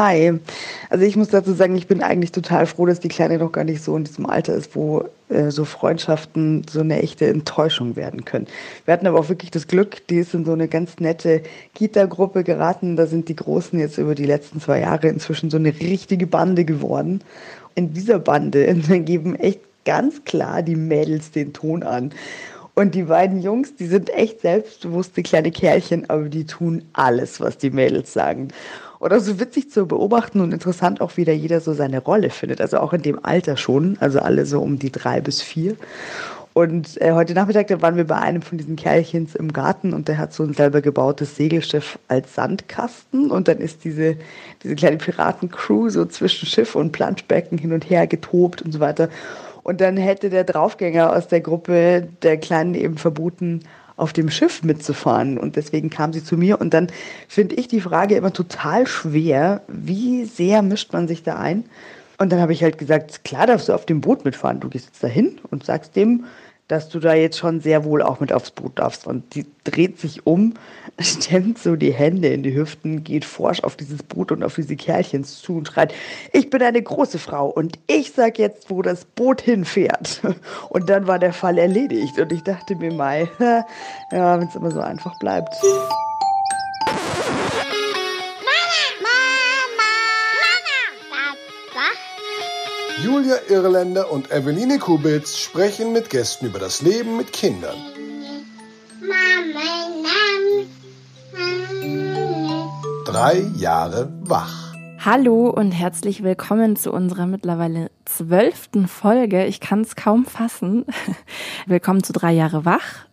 Hi. Also ich muss dazu sagen, ich bin eigentlich total froh, dass die Kleine noch gar nicht so in diesem Alter ist, wo äh, so Freundschaften so eine echte Enttäuschung werden können. Wir hatten aber auch wirklich das Glück, die ist in so eine ganz nette Kita-Gruppe geraten. Da sind die Großen jetzt über die letzten zwei Jahre inzwischen so eine richtige Bande geworden. In dieser Bande geben echt ganz klar die Mädels den Ton an. Und die beiden Jungs, die sind echt selbstbewusste kleine Kerlchen, aber die tun alles, was die Mädels sagen. Oder so witzig zu beobachten und interessant auch, wie da jeder so seine Rolle findet. Also auch in dem Alter schon, also alle so um die drei bis vier. Und äh, heute Nachmittag, da waren wir bei einem von diesen Kerlchens im Garten und der hat so ein selber gebautes Segelschiff als Sandkasten und dann ist diese, diese kleine Piratencrew so zwischen Schiff und Planschbecken hin und her getobt und so weiter. Und dann hätte der Draufgänger aus der Gruppe der Kleinen eben verboten, auf dem Schiff mitzufahren. Und deswegen kam sie zu mir. Und dann finde ich die Frage immer total schwer, wie sehr mischt man sich da ein? Und dann habe ich halt gesagt, klar darfst du auf dem Boot mitfahren. Du gehst jetzt dahin und sagst dem, dass du da jetzt schon sehr wohl auch mit aufs Boot darfst. Und die dreht sich um, stemmt so die Hände in die Hüften, geht forsch auf dieses Boot und auf diese Kerlchen zu und schreit, ich bin eine große Frau und ich sag jetzt, wo das Boot hinfährt. Und dann war der Fall erledigt. Und ich dachte mir mal, ja, wenn es immer so einfach bleibt. Julia Irländer und Eveline Kubitz sprechen mit Gästen über das Leben mit Kindern. Drei Jahre wach. Hallo und herzlich willkommen zu unserer mittlerweile zwölften Folge. Ich kann es kaum fassen. Willkommen zu Drei Jahre wach.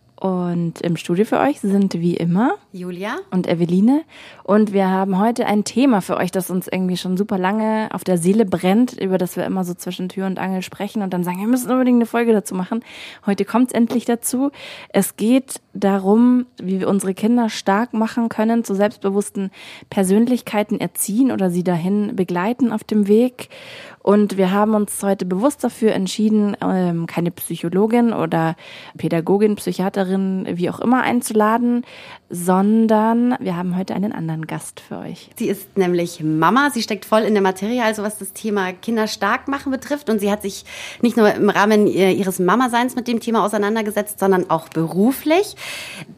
Und im Studio für euch sind wie immer Julia und Eveline. Und wir haben heute ein Thema für euch, das uns irgendwie schon super lange auf der Seele brennt, über das wir immer so zwischen Tür und Angel sprechen und dann sagen, wir müssen unbedingt eine Folge dazu machen. Heute kommt es endlich dazu. Es geht darum, wie wir unsere Kinder stark machen können, zu selbstbewussten Persönlichkeiten erziehen oder sie dahin begleiten auf dem Weg. Und wir haben uns heute bewusst dafür entschieden, ähm, keine Psychologin oder Pädagogin, Psychiaterin, wie auch immer einzuladen, sondern wir haben heute einen anderen Gast für euch. Sie ist nämlich Mama. Sie steckt voll in der Materie, also was das Thema Kinder stark machen betrifft. Und sie hat sich nicht nur im Rahmen ihres Mama-Seins mit dem Thema auseinandergesetzt, sondern auch beruflich.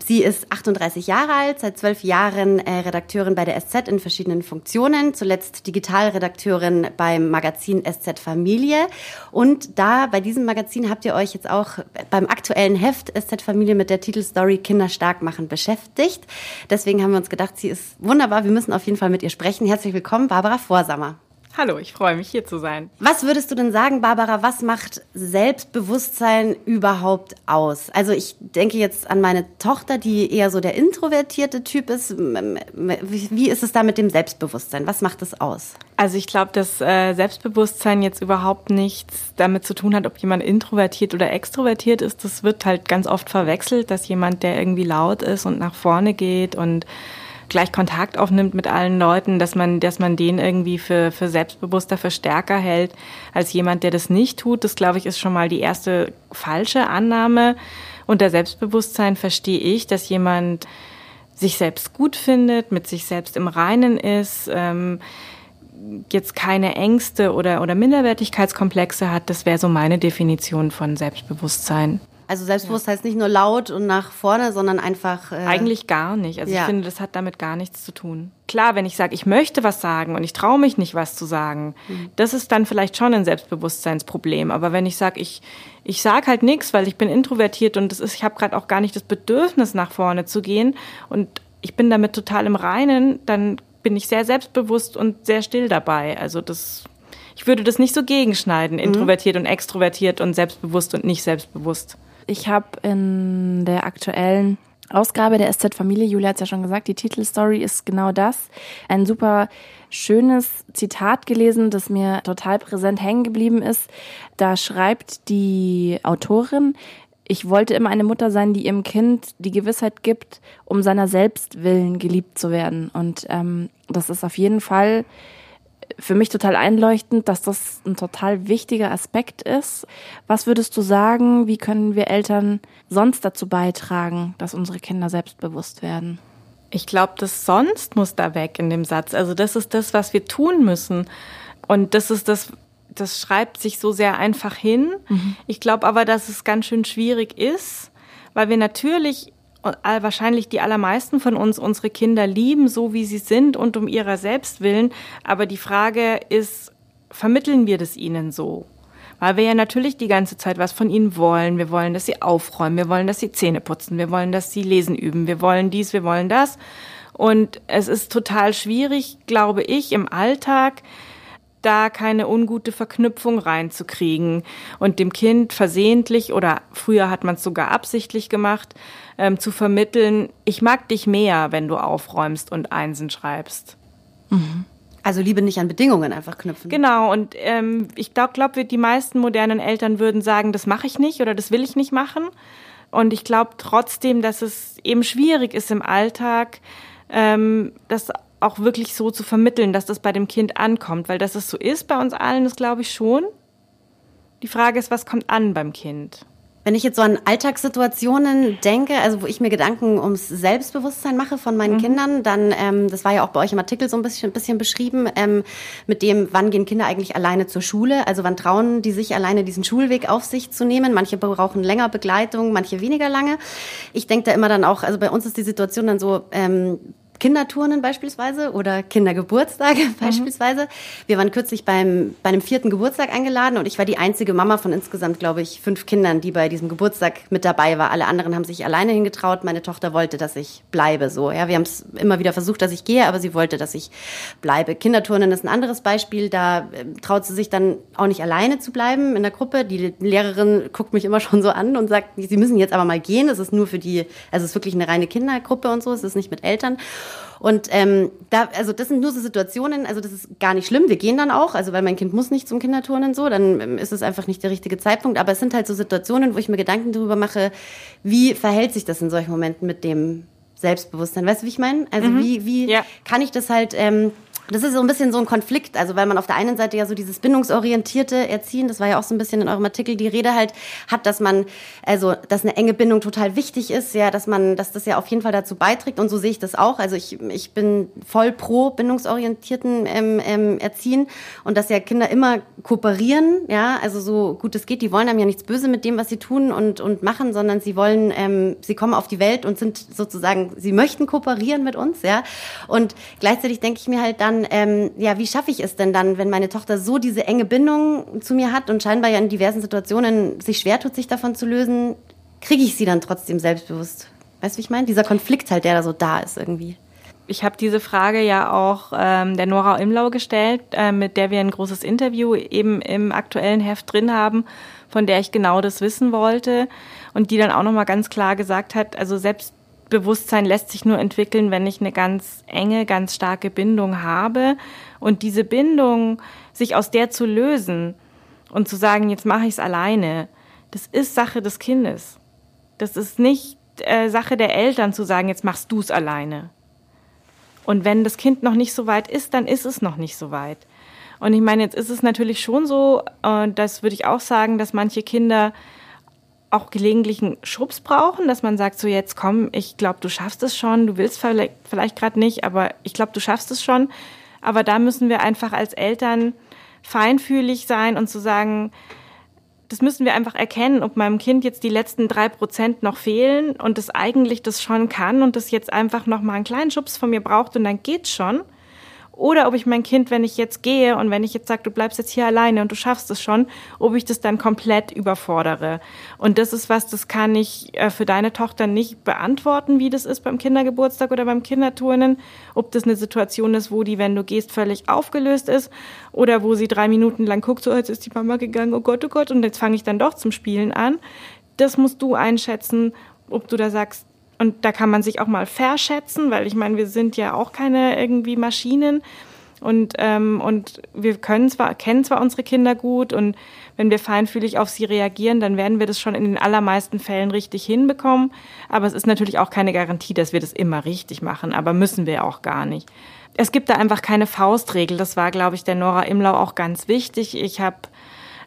Sie ist 38 Jahre alt, seit zwölf Jahren äh, Redakteurin bei der SZ in verschiedenen Funktionen, zuletzt Digitalredakteurin beim Magazin SZ Familie. Und da bei diesem Magazin habt ihr euch jetzt auch beim aktuellen Heft SZ Familie mit der Titelstory Kinder stark machen beschäftigt. Deswegen haben wir uns gedacht, sie ist wunderbar. Wir müssen auf jeden Fall mit ihr sprechen. Herzlich willkommen, Barbara Vorsammer. Hallo, ich freue mich hier zu sein. Was würdest du denn sagen, Barbara, was macht Selbstbewusstsein überhaupt aus? Also ich denke jetzt an meine Tochter, die eher so der introvertierte Typ ist. Wie ist es da mit dem Selbstbewusstsein? Was macht es aus? Also ich glaube, dass äh, Selbstbewusstsein jetzt überhaupt nichts damit zu tun hat, ob jemand introvertiert oder extrovertiert ist. Das wird halt ganz oft verwechselt, dass jemand, der irgendwie laut ist und nach vorne geht und gleich Kontakt aufnimmt mit allen Leuten, dass man, dass man den irgendwie für, für selbstbewusster, für stärker hält als jemand, der das nicht tut. Das, glaube ich, ist schon mal die erste falsche Annahme. Unter Selbstbewusstsein verstehe ich, dass jemand sich selbst gut findet, mit sich selbst im Reinen ist, ähm, jetzt keine Ängste oder, oder Minderwertigkeitskomplexe hat. Das wäre so meine Definition von Selbstbewusstsein. Also selbstbewusst ja. heißt nicht nur laut und nach vorne, sondern einfach. Äh Eigentlich gar nicht. Also ja. ich finde, das hat damit gar nichts zu tun. Klar, wenn ich sage, ich möchte was sagen und ich traue mich nicht, was zu sagen, mhm. das ist dann vielleicht schon ein Selbstbewusstseinsproblem. Aber wenn ich sage, ich, ich sage halt nichts, weil ich bin introvertiert und das ist, ich habe gerade auch gar nicht das Bedürfnis, nach vorne zu gehen und ich bin damit total im Reinen, dann bin ich sehr selbstbewusst und sehr still dabei. Also das ich würde das nicht so gegenschneiden, mhm. introvertiert mhm. und extrovertiert und selbstbewusst und nicht selbstbewusst. Ich habe in der aktuellen Ausgabe der SZ Familie, Julia hat es ja schon gesagt, die Titelstory ist genau das. Ein super schönes Zitat gelesen, das mir total präsent hängen geblieben ist. Da schreibt die Autorin, ich wollte immer eine Mutter sein, die ihrem Kind die Gewissheit gibt, um seiner selbst willen geliebt zu werden. Und ähm, das ist auf jeden Fall für mich total einleuchtend, dass das ein total wichtiger Aspekt ist. Was würdest du sagen, wie können wir Eltern sonst dazu beitragen, dass unsere Kinder selbstbewusst werden? Ich glaube, das sonst muss da weg in dem Satz. Also das ist das, was wir tun müssen. Und das ist das, das schreibt sich so sehr einfach hin. Mhm. Ich glaube aber, dass es ganz schön schwierig ist, weil wir natürlich wahrscheinlich die allermeisten von uns unsere Kinder lieben, so wie sie sind und um ihrer selbst willen. Aber die Frage ist, vermitteln wir das ihnen so? Weil wir ja natürlich die ganze Zeit was von ihnen wollen. Wir wollen, dass sie aufräumen. Wir wollen, dass sie Zähne putzen. Wir wollen, dass sie lesen üben. Wir wollen dies, wir wollen das. Und es ist total schwierig, glaube ich, im Alltag da keine ungute Verknüpfung reinzukriegen und dem Kind versehentlich oder früher hat man es sogar absichtlich gemacht, ähm, zu vermitteln, ich mag dich mehr, wenn du aufräumst und Einsen schreibst. Mhm. Also Liebe nicht an Bedingungen einfach knüpfen. Genau, und ähm, ich glaube, glaub, die meisten modernen Eltern würden sagen, das mache ich nicht oder das will ich nicht machen. Und ich glaube trotzdem, dass es eben schwierig ist im Alltag, ähm, das auch wirklich so zu vermitteln, dass das bei dem Kind ankommt. Weil dass es so ist bei uns allen, das glaube ich schon. Die Frage ist, was kommt an beim Kind? Wenn ich jetzt so an Alltagssituationen denke, also wo ich mir Gedanken ums Selbstbewusstsein mache von meinen mhm. Kindern, dann, ähm, das war ja auch bei euch im Artikel so ein bisschen, ein bisschen beschrieben, ähm, mit dem, wann gehen Kinder eigentlich alleine zur Schule? Also wann trauen die sich alleine diesen Schulweg auf sich zu nehmen? Manche brauchen länger Begleitung, manche weniger lange. Ich denke da immer dann auch, also bei uns ist die Situation dann so, ähm, Kinderturnen beispielsweise oder Kindergeburtstage mhm. beispielsweise. Wir waren kürzlich beim, bei einem vierten Geburtstag eingeladen und ich war die einzige Mama von insgesamt, glaube ich, fünf Kindern, die bei diesem Geburtstag mit dabei war. Alle anderen haben sich alleine hingetraut. Meine Tochter wollte, dass ich bleibe. So, ja, wir haben es immer wieder versucht, dass ich gehe, aber sie wollte, dass ich bleibe. Kinderturnen ist ein anderes Beispiel. Da äh, traut sie sich dann auch nicht alleine zu bleiben in der Gruppe. Die Lehrerin guckt mich immer schon so an und sagt, sie müssen jetzt aber mal gehen. Es ist nur für die, also es ist wirklich eine reine Kindergruppe und so. Es ist nicht mit Eltern. Und ähm, da, also das sind nur so Situationen, also das ist gar nicht schlimm. Wir gehen dann auch, also weil mein Kind muss nicht zum Kinderturnen so, dann ähm, ist es einfach nicht der richtige Zeitpunkt. Aber es sind halt so Situationen, wo ich mir Gedanken darüber mache, wie verhält sich das in solchen Momenten mit dem Selbstbewusstsein? Weißt du, wie ich meine? Also mhm. wie, wie ja. kann ich das halt ähm, das ist so ein bisschen so ein Konflikt, also weil man auf der einen Seite ja so dieses bindungsorientierte Erziehen, das war ja auch so ein bisschen in eurem Artikel die Rede halt hat, dass man also dass eine enge Bindung total wichtig ist, ja, dass man dass das ja auf jeden Fall dazu beiträgt und so sehe ich das auch. Also ich ich bin voll pro bindungsorientierten ähm, ähm, Erziehen und dass ja Kinder immer kooperieren, ja, also so gut es geht, die wollen einem ja nichts böse mit dem, was sie tun und und machen, sondern sie wollen ähm, sie kommen auf die Welt und sind sozusagen sie möchten kooperieren mit uns, ja. Und gleichzeitig denke ich mir halt dann ähm, ja, wie schaffe ich es denn dann, wenn meine Tochter so diese enge Bindung zu mir hat und scheinbar ja in diversen Situationen sich schwer tut, sich davon zu lösen, kriege ich sie dann trotzdem selbstbewusst? Weißt du, wie ich meine? Dieser Konflikt halt, der da so da ist irgendwie. Ich habe diese Frage ja auch ähm, der Nora Imlau gestellt, äh, mit der wir ein großes Interview eben im aktuellen Heft drin haben, von der ich genau das wissen wollte und die dann auch nochmal ganz klar gesagt hat, also selbst Bewusstsein lässt sich nur entwickeln, wenn ich eine ganz enge, ganz starke Bindung habe. Und diese Bindung, sich aus der zu lösen und zu sagen, jetzt mache ich es alleine, das ist Sache des Kindes. Das ist nicht äh, Sache der Eltern zu sagen, jetzt machst du es alleine. Und wenn das Kind noch nicht so weit ist, dann ist es noch nicht so weit. Und ich meine, jetzt ist es natürlich schon so, äh, das würde ich auch sagen, dass manche Kinder auch gelegentlichen Schubs brauchen, dass man sagt, so jetzt komm, ich glaube, du schaffst es schon, du willst vielleicht, vielleicht gerade nicht, aber ich glaube, du schaffst es schon. Aber da müssen wir einfach als Eltern feinfühlig sein und zu sagen, das müssen wir einfach erkennen, ob meinem Kind jetzt die letzten drei Prozent noch fehlen und es eigentlich das schon kann und das jetzt einfach noch mal einen kleinen Schubs von mir braucht und dann geht's schon oder ob ich mein Kind, wenn ich jetzt gehe und wenn ich jetzt sage, du bleibst jetzt hier alleine und du schaffst es schon, ob ich das dann komplett überfordere. Und das ist was, das kann ich äh, für deine Tochter nicht beantworten, wie das ist beim Kindergeburtstag oder beim Kinderturnen. Ob das eine Situation ist, wo die, wenn du gehst, völlig aufgelöst ist oder wo sie drei Minuten lang guckt, so jetzt ist die Mama gegangen, oh Gott, oh Gott, und jetzt fange ich dann doch zum Spielen an. Das musst du einschätzen, ob du da sagst, und da kann man sich auch mal verschätzen, weil ich meine, wir sind ja auch keine irgendwie Maschinen. Und, ähm, und wir können zwar, kennen zwar unsere Kinder gut und wenn wir feinfühlig auf sie reagieren, dann werden wir das schon in den allermeisten Fällen richtig hinbekommen. Aber es ist natürlich auch keine Garantie, dass wir das immer richtig machen, aber müssen wir auch gar nicht. Es gibt da einfach keine Faustregel. Das war, glaube ich, der Nora Imlau auch ganz wichtig. Ich habe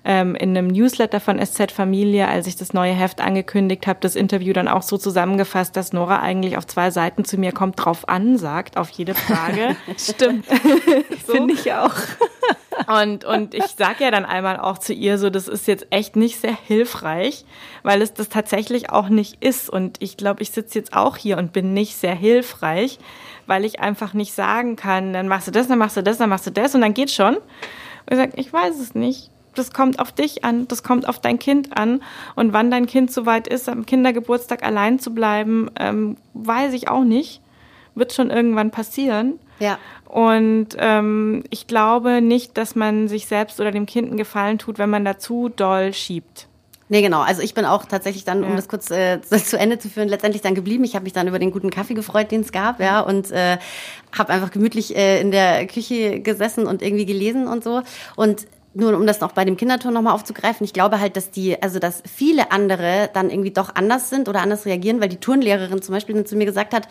ähm, in einem Newsletter von SZ Familie, als ich das neue Heft angekündigt habe, das Interview dann auch so zusammengefasst, dass Nora eigentlich auf zwei Seiten zu mir kommt, drauf an, sagt, auf jede Frage. Stimmt. so. Finde ich auch. Und, und ich sage ja dann einmal auch zu ihr so, das ist jetzt echt nicht sehr hilfreich, weil es das tatsächlich auch nicht ist. Und ich glaube, ich sitze jetzt auch hier und bin nicht sehr hilfreich, weil ich einfach nicht sagen kann, dann machst du das, dann machst du das, dann machst du das und dann geht schon. Und ich sage, ich weiß es nicht. Das kommt auf dich an, das kommt auf dein Kind an. Und wann dein Kind soweit ist, am Kindergeburtstag allein zu bleiben, ähm, weiß ich auch nicht. Wird schon irgendwann passieren. Ja. Und ähm, ich glaube nicht, dass man sich selbst oder dem Kind einen Gefallen tut, wenn man da zu doll schiebt. Nee, genau. Also ich bin auch tatsächlich dann, um ja. das kurz äh, zu Ende zu führen, letztendlich dann geblieben. Ich habe mich dann über den guten Kaffee gefreut, den es gab, ja, und äh, habe einfach gemütlich äh, in der Küche gesessen und irgendwie gelesen und so. Und nur um das noch bei dem Kinderton nochmal aufzugreifen, ich glaube halt, dass die, also dass viele andere dann irgendwie doch anders sind oder anders reagieren, weil die Turnlehrerin zum Beispiel zu mir gesagt hat,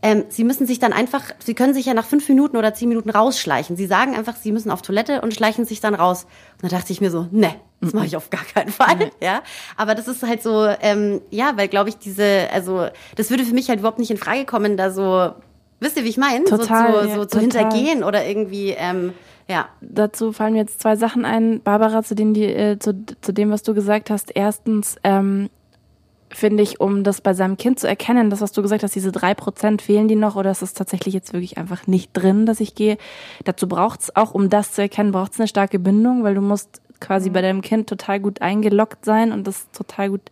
ähm, sie müssen sich dann einfach, sie können sich ja nach fünf Minuten oder zehn Minuten rausschleichen. Sie sagen einfach, sie müssen auf Toilette und schleichen sich dann raus. Und da dachte ich mir so, ne, das mache ich auf gar keinen Fall, ja. Aber das ist halt so, ähm, ja, weil glaube ich diese, also das würde für mich halt überhaupt nicht in Frage kommen, da so, wisst ihr, wie ich meine, so, zu, ja, so zu hintergehen oder irgendwie. Ähm, ja. Dazu fallen mir jetzt zwei Sachen ein, Barbara, zu, denen die, äh, zu, zu dem, was du gesagt hast. Erstens, ähm, finde ich, um das bei seinem Kind zu erkennen, das, was du gesagt hast, diese drei Prozent fehlen die noch oder ist es tatsächlich jetzt wirklich einfach nicht drin, dass ich gehe. Dazu braucht es auch, um das zu erkennen, braucht es eine starke Bindung, weil du musst quasi mhm. bei deinem Kind total gut eingeloggt sein und das total gut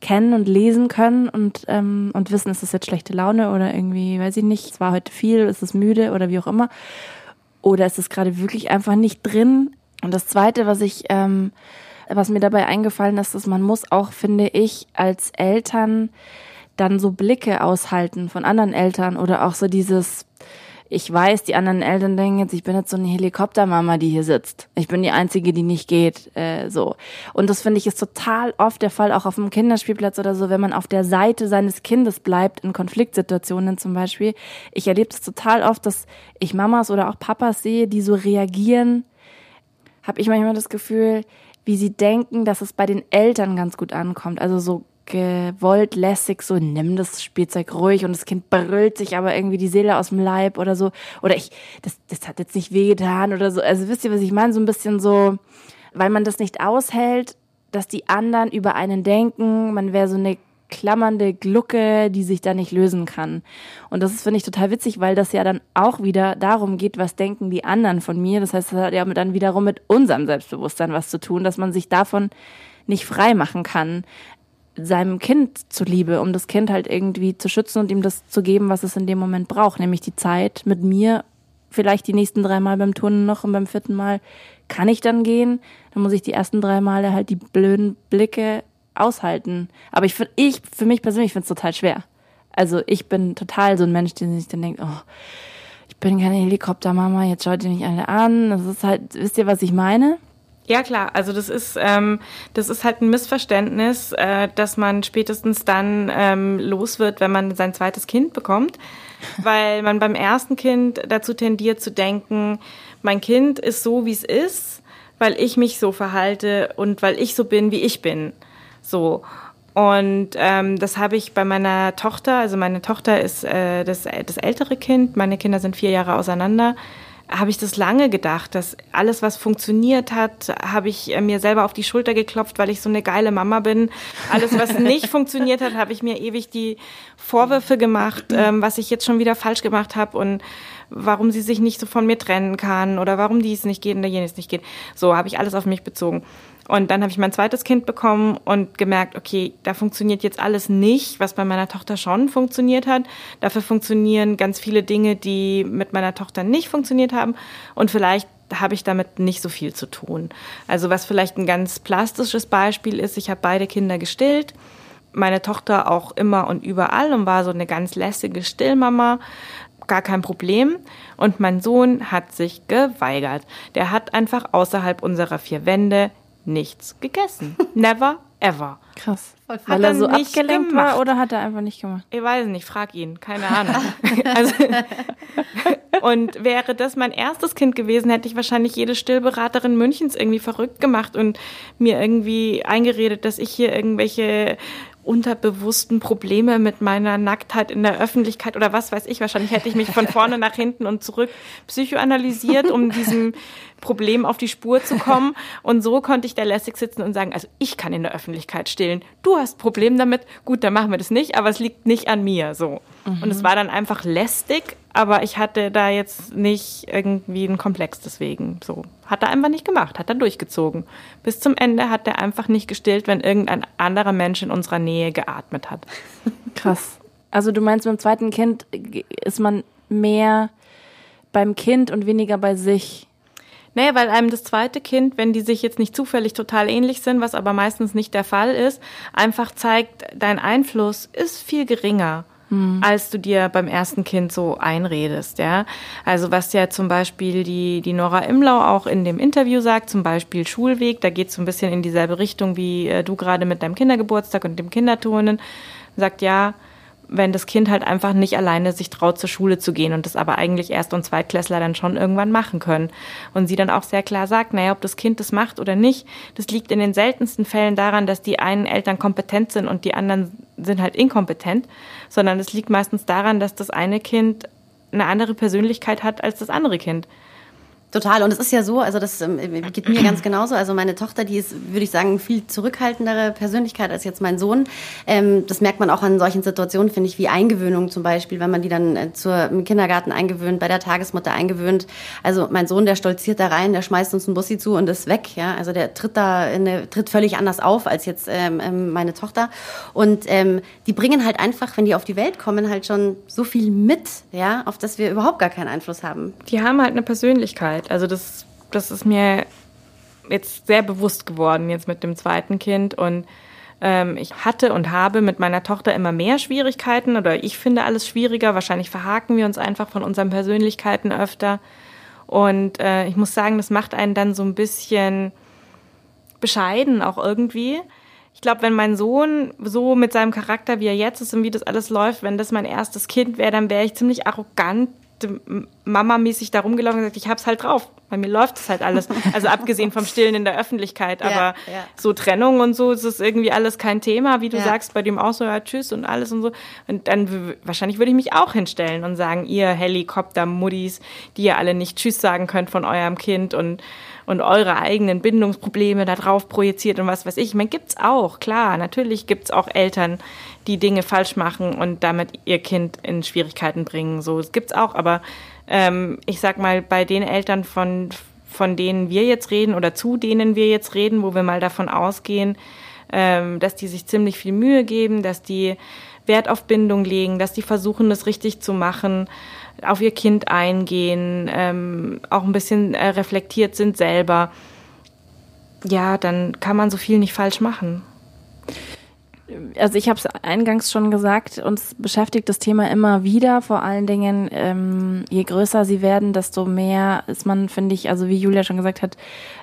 kennen und lesen können und, ähm, und wissen, ist es jetzt schlechte Laune oder irgendwie, weiß ich nicht, es war heute viel, ist es müde oder wie auch immer. Oder ist es gerade wirklich einfach nicht drin? Und das Zweite, was ich, ähm, was mir dabei eingefallen ist, dass man muss auch, finde ich, als Eltern dann so Blicke aushalten von anderen Eltern oder auch so dieses, ich weiß, die anderen Eltern denken jetzt, ich bin jetzt so eine Helikoptermama, die hier sitzt. Ich bin die Einzige, die nicht geht. Äh, so. Und das finde ich ist total oft der Fall, auch auf dem Kinderspielplatz oder so, wenn man auf der Seite seines Kindes bleibt, in Konfliktsituationen zum Beispiel. Ich erlebe es total oft, dass ich Mamas oder auch Papas sehe, die so reagieren, habe ich manchmal das Gefühl, wie sie denken, dass es bei den Eltern ganz gut ankommt. Also so gewollt lässig, so nimm das Spielzeug ruhig und das Kind brüllt sich aber irgendwie die Seele aus dem Leib oder so. Oder ich, das, das hat jetzt nicht wehgetan oder so. Also wisst ihr, was ich meine? So ein bisschen so, weil man das nicht aushält, dass die anderen über einen denken, man wäre so eine klammernde Glucke, die sich da nicht lösen kann. Und das ist, finde ich, total witzig, weil das ja dann auch wieder darum geht, was denken die anderen von mir. Das heißt, das hat ja dann wiederum mit unserem Selbstbewusstsein was zu tun, dass man sich davon nicht frei machen kann seinem Kind zuliebe, um das Kind halt irgendwie zu schützen und ihm das zu geben, was es in dem Moment braucht, nämlich die Zeit mit mir. Vielleicht die nächsten drei Mal beim Turnen noch und beim vierten Mal kann ich dann gehen. Dann muss ich die ersten drei Male halt die blöden Blicke aushalten. Aber ich ich, für mich persönlich finde es total schwer. Also ich bin total so ein Mensch, der sich dann denkt, oh, ich bin keine Helikoptermama, jetzt schaut ihr mich alle an. Das ist halt, wisst ihr, was ich meine? Ja klar, also das ist ähm, das ist halt ein Missverständnis, äh, dass man spätestens dann ähm, los wird, wenn man sein zweites Kind bekommt, weil man beim ersten Kind dazu tendiert zu denken, mein Kind ist so wie es ist, weil ich mich so verhalte und weil ich so bin wie ich bin, so. Und ähm, das habe ich bei meiner Tochter, also meine Tochter ist äh, das, das ältere Kind, meine Kinder sind vier Jahre auseinander habe ich das lange gedacht, dass alles, was funktioniert hat, habe ich äh, mir selber auf die Schulter geklopft, weil ich so eine geile Mama bin. Alles, was nicht funktioniert hat, habe ich mir ewig die Vorwürfe gemacht, ähm, was ich jetzt schon wieder falsch gemacht habe und warum sie sich nicht so von mir trennen kann oder warum dies nicht geht und jenes nicht geht. So habe ich alles auf mich bezogen. Und dann habe ich mein zweites Kind bekommen und gemerkt, okay, da funktioniert jetzt alles nicht, was bei meiner Tochter schon funktioniert hat. Dafür funktionieren ganz viele Dinge, die mit meiner Tochter nicht funktioniert haben. Und vielleicht habe ich damit nicht so viel zu tun. Also was vielleicht ein ganz plastisches Beispiel ist, ich habe beide Kinder gestillt. Meine Tochter auch immer und überall und war so eine ganz lässige Stillmama gar kein Problem. Und mein Sohn hat sich geweigert. Der hat einfach außerhalb unserer vier Wände nichts gegessen. Never ever. Krass. Hat Weil er er so nicht abgelenkt gemacht. war oder hat er einfach nicht gemacht? Ich weiß nicht, frag ihn, keine Ahnung. also, und wäre das mein erstes Kind gewesen, hätte ich wahrscheinlich jede Stillberaterin Münchens irgendwie verrückt gemacht und mir irgendwie eingeredet, dass ich hier irgendwelche unterbewussten Probleme mit meiner Nacktheit in der Öffentlichkeit oder was weiß ich. Wahrscheinlich hätte ich mich von vorne nach hinten und zurück psychoanalysiert, um diesem Problem auf die Spur zu kommen. Und so konnte ich da lässig sitzen und sagen, also ich kann in der Öffentlichkeit stillen. Du hast Problem damit. Gut, dann machen wir das nicht, aber es liegt nicht an mir, so. Und es war dann einfach lästig, aber ich hatte da jetzt nicht irgendwie einen Komplex deswegen, so. Hat er einfach nicht gemacht, hat er durchgezogen. Bis zum Ende hat er einfach nicht gestillt, wenn irgendein anderer Mensch in unserer Nähe geatmet hat. Krass. Also du meinst, beim zweiten Kind ist man mehr beim Kind und weniger bei sich. Nee, weil einem das zweite Kind, wenn die sich jetzt nicht zufällig total ähnlich sind, was aber meistens nicht der Fall ist, einfach zeigt, dein Einfluss ist viel geringer. Als du dir beim ersten Kind so einredest, ja. Also was ja zum Beispiel die, die Nora Imlau auch in dem Interview sagt, zum Beispiel Schulweg, da geht es so ein bisschen in dieselbe Richtung wie äh, du gerade mit deinem Kindergeburtstag und dem Kinderturnen, sagt ja, wenn das Kind halt einfach nicht alleine sich traut, zur Schule zu gehen und das aber eigentlich Erst- und Zweitklässler dann schon irgendwann machen können. Und sie dann auch sehr klar sagt, naja, ob das Kind das macht oder nicht, das liegt in den seltensten Fällen daran, dass die einen Eltern kompetent sind und die anderen sind halt inkompetent, sondern es liegt meistens daran, dass das eine Kind eine andere Persönlichkeit hat als das andere Kind. Total. Und es ist ja so, also das ähm, geht mir ganz genauso. Also meine Tochter, die ist, würde ich sagen, viel zurückhaltendere Persönlichkeit als jetzt mein Sohn. Ähm, das merkt man auch an solchen Situationen, finde ich, wie Eingewöhnung zum Beispiel, wenn man die dann äh, zur, im Kindergarten eingewöhnt, bei der Tagesmutter eingewöhnt. Also mein Sohn, der stolziert da rein, der schmeißt uns einen Bussi zu und ist weg. Ja, also der tritt da, in eine, tritt völlig anders auf als jetzt ähm, ähm, meine Tochter. Und ähm, die bringen halt einfach, wenn die auf die Welt kommen, halt schon so viel mit, ja, auf das wir überhaupt gar keinen Einfluss haben. Die haben halt eine Persönlichkeit. Also das, das ist mir jetzt sehr bewusst geworden, jetzt mit dem zweiten Kind. Und ähm, ich hatte und habe mit meiner Tochter immer mehr Schwierigkeiten oder ich finde alles schwieriger. Wahrscheinlich verhaken wir uns einfach von unseren Persönlichkeiten öfter. Und äh, ich muss sagen, das macht einen dann so ein bisschen bescheiden auch irgendwie. Ich glaube, wenn mein Sohn so mit seinem Charakter, wie er jetzt ist und wie das alles läuft, wenn das mein erstes Kind wäre, dann wäre ich ziemlich arrogant Mama-mäßig da rumgelaufen und gesagt, ich hab's halt drauf. Bei mir läuft es halt alles. Also abgesehen vom Stillen in der Öffentlichkeit. Aber Ja, ja. so Trennung und so ist es irgendwie alles kein Thema, wie du Ja. sagst, bei dem auch so, ja, tschüss und alles und so. Und dann wahrscheinlich würde ich mich auch hinstellen und sagen, ihr Helikopter-Muddis, die ihr alle nicht Tschüss sagen könnt von eurem Kind und und eure eigenen Bindungsprobleme da drauf projiziert und was weiß ich. Ich meine, gibt's auch, klar. Natürlich gibt's auch Eltern, die Dinge falsch machen und damit ihr Kind in Schwierigkeiten bringen. So, es auch, aber ähm, ich sag mal, bei den Eltern von, von denen wir jetzt reden oder zu denen wir jetzt reden, wo wir mal davon ausgehen, ähm, dass die sich ziemlich viel Mühe geben, dass die Wert auf Bindung legen, dass die versuchen, das richtig zu machen, auf ihr Kind eingehen, ähm, auch ein bisschen äh, reflektiert sind selber. Ja, dann kann man so viel nicht falsch machen. Also ich habe es eingangs schon gesagt, uns beschäftigt das Thema immer wieder. Vor allen Dingen, ähm, je größer sie werden, desto mehr ist man, finde ich, also wie Julia schon gesagt hat,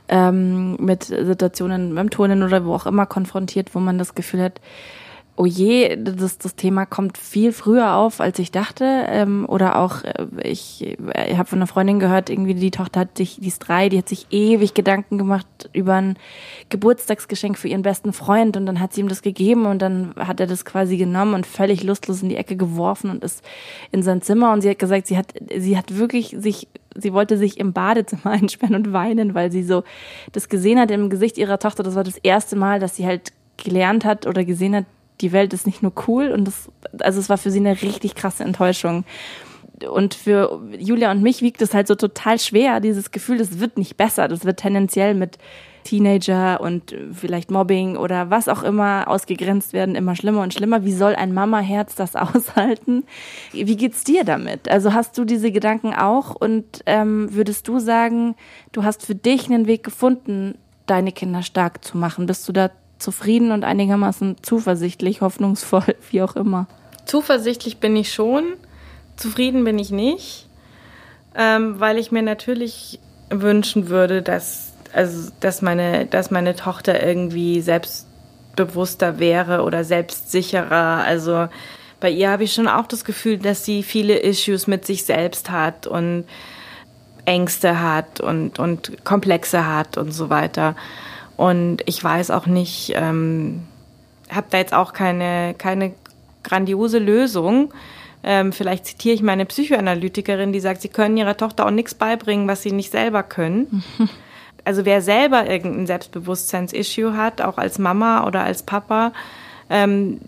ähm, mit Situationen beim Turnen oder wo auch immer konfrontiert, wo man das Gefühl hat, oh je, das, das Thema kommt viel früher auf, als ich dachte. Ähm, oder auch, äh, ich, ich habe von einer Freundin gehört, irgendwie die Tochter hat sich, die ist drei, die hat sich ewig Gedanken gemacht über ein Geburtstagsgeschenk für ihren besten Freund und dann hat sie ihm das gegeben und dann hat er das quasi genommen und völlig lustlos in die Ecke geworfen und ist in sein Zimmer und sie hat gesagt, sie hat, sie hat wirklich sich sie wollte sich im Badezimmer einsperren und weinen, weil sie so das gesehen hat im Gesicht ihrer Tochter. Das war das erste Mal, dass sie halt gelernt hat oder gesehen hat, die Welt ist nicht nur cool und das, also es war für sie eine richtig krasse Enttäuschung. Und für Julia und mich wiegt es halt so total schwer, dieses Gefühl, das wird nicht besser. Das wird tendenziell mit Teenager und vielleicht Mobbing oder was auch immer ausgegrenzt werden, immer schlimmer und schlimmer. Wie soll ein Mama-Herz das aushalten? Wie geht's dir damit? Also hast du diese Gedanken auch und ähm, würdest du sagen, du hast für dich einen Weg gefunden, deine Kinder stark zu machen? Bist du da zufrieden und einigermaßen zuversichtlich, hoffnungsvoll, wie auch immer? Zuversichtlich bin ich schon, zufrieden bin ich nicht, ähm, weil ich mir natürlich wünschen würde, dass, also, dass, meine, dass meine Tochter irgendwie selbst selbstbewusster wäre oder selbstsicherer. Also bei ihr habe ich schon auch das Gefühl, dass sie viele Issues mit sich selbst hat und Ängste hat und, und Komplexe hat und so weiter. Und ich weiß auch nicht, ähm, habe da jetzt auch keine, keine grandiose Lösung. Ähm, vielleicht zitiere ich meine Psychoanalytikerin, die sagt, sie können ihrer Tochter auch nichts beibringen, was sie nicht selber können. Also wer selber irgendein Selbstbewusstseinsissue hat, auch als Mama oder als Papa, ähm,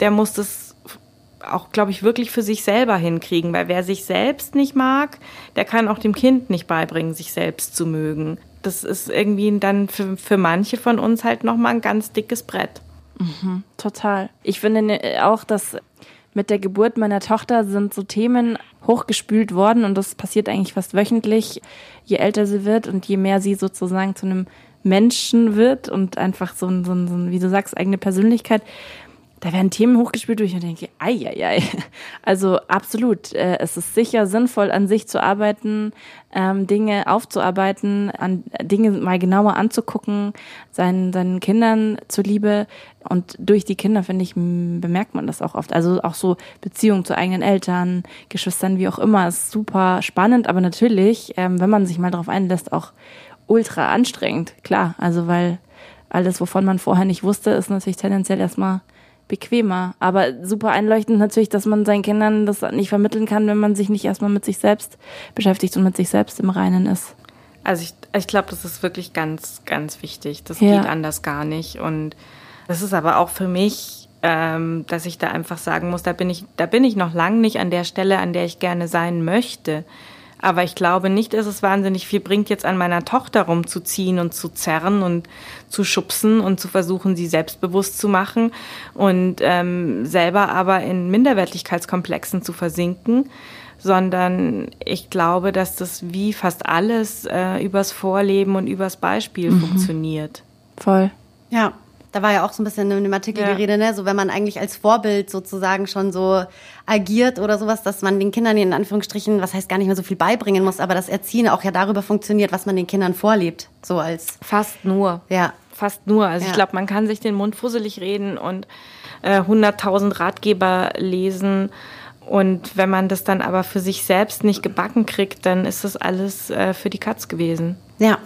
der muss das auch, glaube ich, wirklich für sich selber hinkriegen, weil wer sich selbst nicht mag, der kann auch dem Kind nicht beibringen, sich selbst zu mögen. Das ist irgendwie dann für, für manche von uns halt nochmal ein ganz dickes Brett. Mhm, total. Ich finde ne, auch, dass mit der Geburt meiner Tochter sind so Themen hochgespült worden und das passiert eigentlich fast wöchentlich, je älter sie wird und je mehr sie sozusagen zu einem Menschen wird und einfach so ein, so ein, so ein wie du sagst, eigene Persönlichkeit, da werden Themen hochgespielt, wo ich mir denke, ei, ei, ei. Also absolut. Äh, es ist sicher sinnvoll, an sich zu arbeiten, ähm, Dinge aufzuarbeiten, an Dinge mal genauer anzugucken, seinen, seinen Kindern zuliebe. Und durch die Kinder, finde ich, bemerkt man das auch oft. Also auch so Beziehungen zu eigenen Eltern, Geschwistern, wie auch immer, ist super spannend, aber natürlich, ähm, wenn man sich mal darauf einlässt, auch ultra anstrengend. Klar, also weil alles, wovon man vorher nicht wusste, ist natürlich tendenziell erstmal bequemer. Aber super einleuchtend natürlich, dass man seinen Kindern das nicht vermitteln kann, wenn man sich nicht erstmal mit sich selbst beschäftigt und mit sich selbst im Reinen ist. Also ich, ich glaube, das ist wirklich ganz, ganz wichtig. Das ja. geht anders gar nicht. Und das ist aber auch für mich, ähm, dass ich da einfach sagen muss, da bin ich, da bin ich noch lang nicht an der Stelle, an der ich gerne sein möchte. Aber ich glaube nicht, dass es wahnsinnig viel bringt, jetzt an meiner Tochter rumzuziehen und zu zerren und zu schubsen und zu versuchen, sie selbstbewusst zu machen und ähm, selber aber in Minderwertigkeitskomplexen zu versinken, sondern ich glaube, dass das wie fast alles äh, übers Vorleben und übers Beispiel mhm. funktioniert. Voll. Ja, da war ja auch so ein bisschen in dem Artikel ja. die Rede, ne? so wenn man eigentlich als Vorbild sozusagen schon so agiert oder sowas, dass man den Kindern in Anführungsstrichen, was heißt gar nicht mehr so viel beibringen muss, aber das Erziehen auch ja darüber funktioniert, was man den Kindern vorlebt, so als fast nur. Ja. Fast nur. Also ja. ich glaube, man kann sich den Mund fusselig reden und äh, 100.000 Ratgeber lesen. Und wenn man das dann aber für sich selbst nicht gebacken kriegt, dann ist das alles äh, für die Katz gewesen. Ja,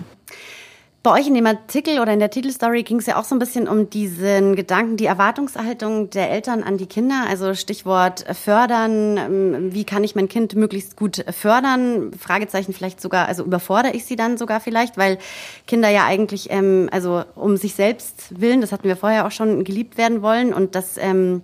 bei euch in dem Artikel oder in der Titelstory ging es ja auch so ein bisschen um diesen Gedanken, die Erwartungshaltung der Eltern an die Kinder. Also Stichwort fördern. Ähm, wie kann ich mein Kind möglichst gut fördern? Fragezeichen vielleicht sogar, also überfordere ich sie dann sogar vielleicht, weil Kinder ja eigentlich, ähm, also um sich selbst willen, das hatten wir vorher auch schon, geliebt werden wollen und das, ähm,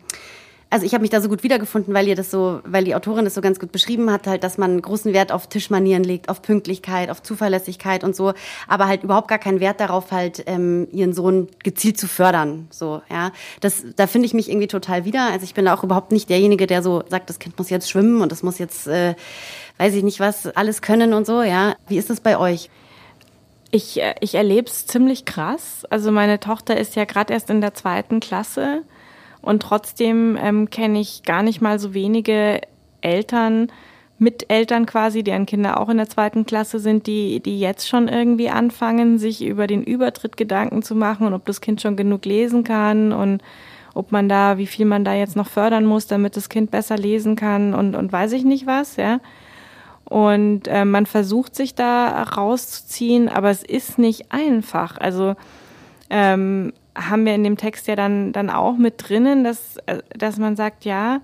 also ich habe mich da so gut wiedergefunden, weil ihr das so, weil die Autorin das so ganz gut beschrieben hat, halt, dass man großen Wert auf Tischmanieren legt, auf Pünktlichkeit, auf Zuverlässigkeit und so, aber halt überhaupt gar keinen Wert darauf, halt ähm, ihren Sohn gezielt zu fördern. So, ja, das, da finde ich mich irgendwie total wieder. Also ich bin da auch überhaupt nicht derjenige, der so sagt, das Kind muss jetzt schwimmen und das muss jetzt, äh, weiß ich nicht was, alles können und so. Ja, wie ist das bei euch? Ich, äh, ich erlebe es ziemlich krass. Also meine Tochter ist ja gerade erst in der zweiten Klasse und trotzdem ähm, kenne ich gar nicht mal so wenige Eltern, Miteltern quasi, deren Kinder auch in der zweiten Klasse sind, die, die jetzt schon irgendwie anfangen, sich über den Übertritt Gedanken zu machen und ob das Kind schon genug lesen kann und ob man da, wie viel man da jetzt noch fördern muss, damit das Kind besser lesen kann und, und weiß ich nicht was, ja. Und äh, man versucht sich da rauszuziehen, aber es ist nicht einfach. Also ähm, haben wir in dem Text ja dann, dann auch mit drinnen, dass, äh, dass man sagt, ja,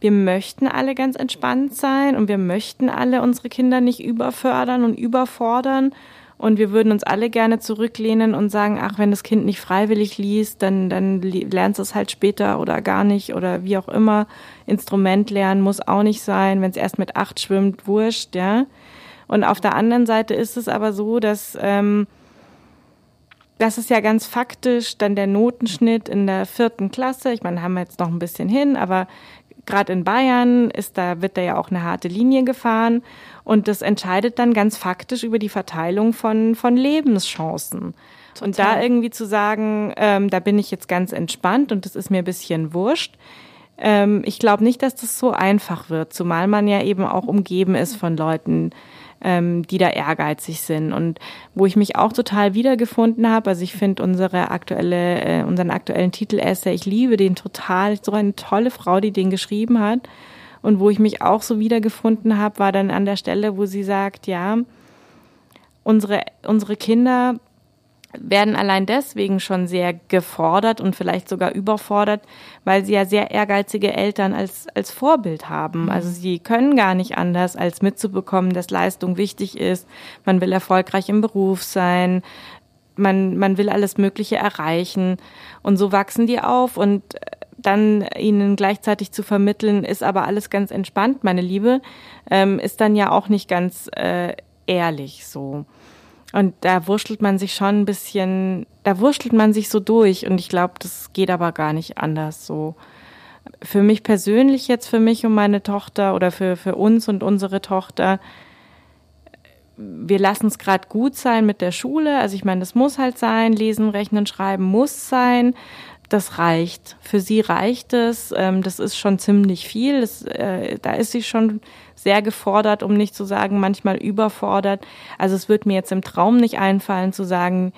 wir möchten alle ganz entspannt sein und wir möchten alle unsere Kinder nicht überfördern und überfordern. Und wir würden uns alle gerne zurücklehnen und sagen, ach, wenn das Kind nicht freiwillig liest, dann, dann lernt es halt später oder gar nicht oder wie auch immer. Instrument lernen muss auch nicht sein, wenn es erst mit acht schwimmt, wurscht, ja. Und auf der anderen Seite ist es aber so, dass ähm, das ist ja ganz faktisch dann der Notenschnitt in der vierten Klasse. Ich meine, haben wir jetzt noch ein bisschen hin, aber gerade in Bayern ist da, wird da ja auch eine harte Linie gefahren. Und das entscheidet dann ganz faktisch über die Verteilung von, von Lebenschancen. Total. Und da irgendwie zu sagen, ähm, da bin ich jetzt ganz entspannt und das ist mir ein bisschen wurscht. Ähm, ich glaube nicht, dass das so einfach wird, zumal man ja eben auch umgeben ist von Leuten, ähm, die da ehrgeizig sind und wo ich mich auch total wiedergefunden habe. Also ich finde unsere aktuelle, äh, unseren aktuellen Titel Essay, ich liebe den total, so eine tolle Frau, die den geschrieben hat. Und wo ich mich auch so wiedergefunden habe, war dann an der Stelle, wo sie sagt, ja, unsere, unsere Kinder werden allein deswegen schon sehr gefordert und vielleicht sogar überfordert, weil sie ja sehr ehrgeizige Eltern als, als Vorbild haben. Mhm. Also sie können gar nicht anders, als mitzubekommen, dass Leistung wichtig ist. Man will erfolgreich im Beruf sein. Man, man will alles Mögliche erreichen. Und so wachsen die auf und dann ihnen gleichzeitig zu vermitteln, ist aber alles ganz entspannt, meine Liebe, ähm, ist dann ja auch nicht ganz äh, ehrlich so. Und da wurschtelt man sich schon ein bisschen, da wurschtelt man sich so durch und ich glaube, das geht aber gar nicht anders so. Für mich persönlich jetzt, für mich und meine Tochter oder für, für uns und unsere Tochter, wir lassen es gerade gut sein mit der Schule. Also ich meine, das muss halt sein. Lesen, Rechnen, Schreiben muss sein. Das reicht. Für sie reicht es. Ähm, das ist schon ziemlich viel. Das, äh, da ist sie schon sehr gefordert, um nicht zu sagen, manchmal überfordert. Also es wird mir jetzt im Traum nicht einfallen zu sagen,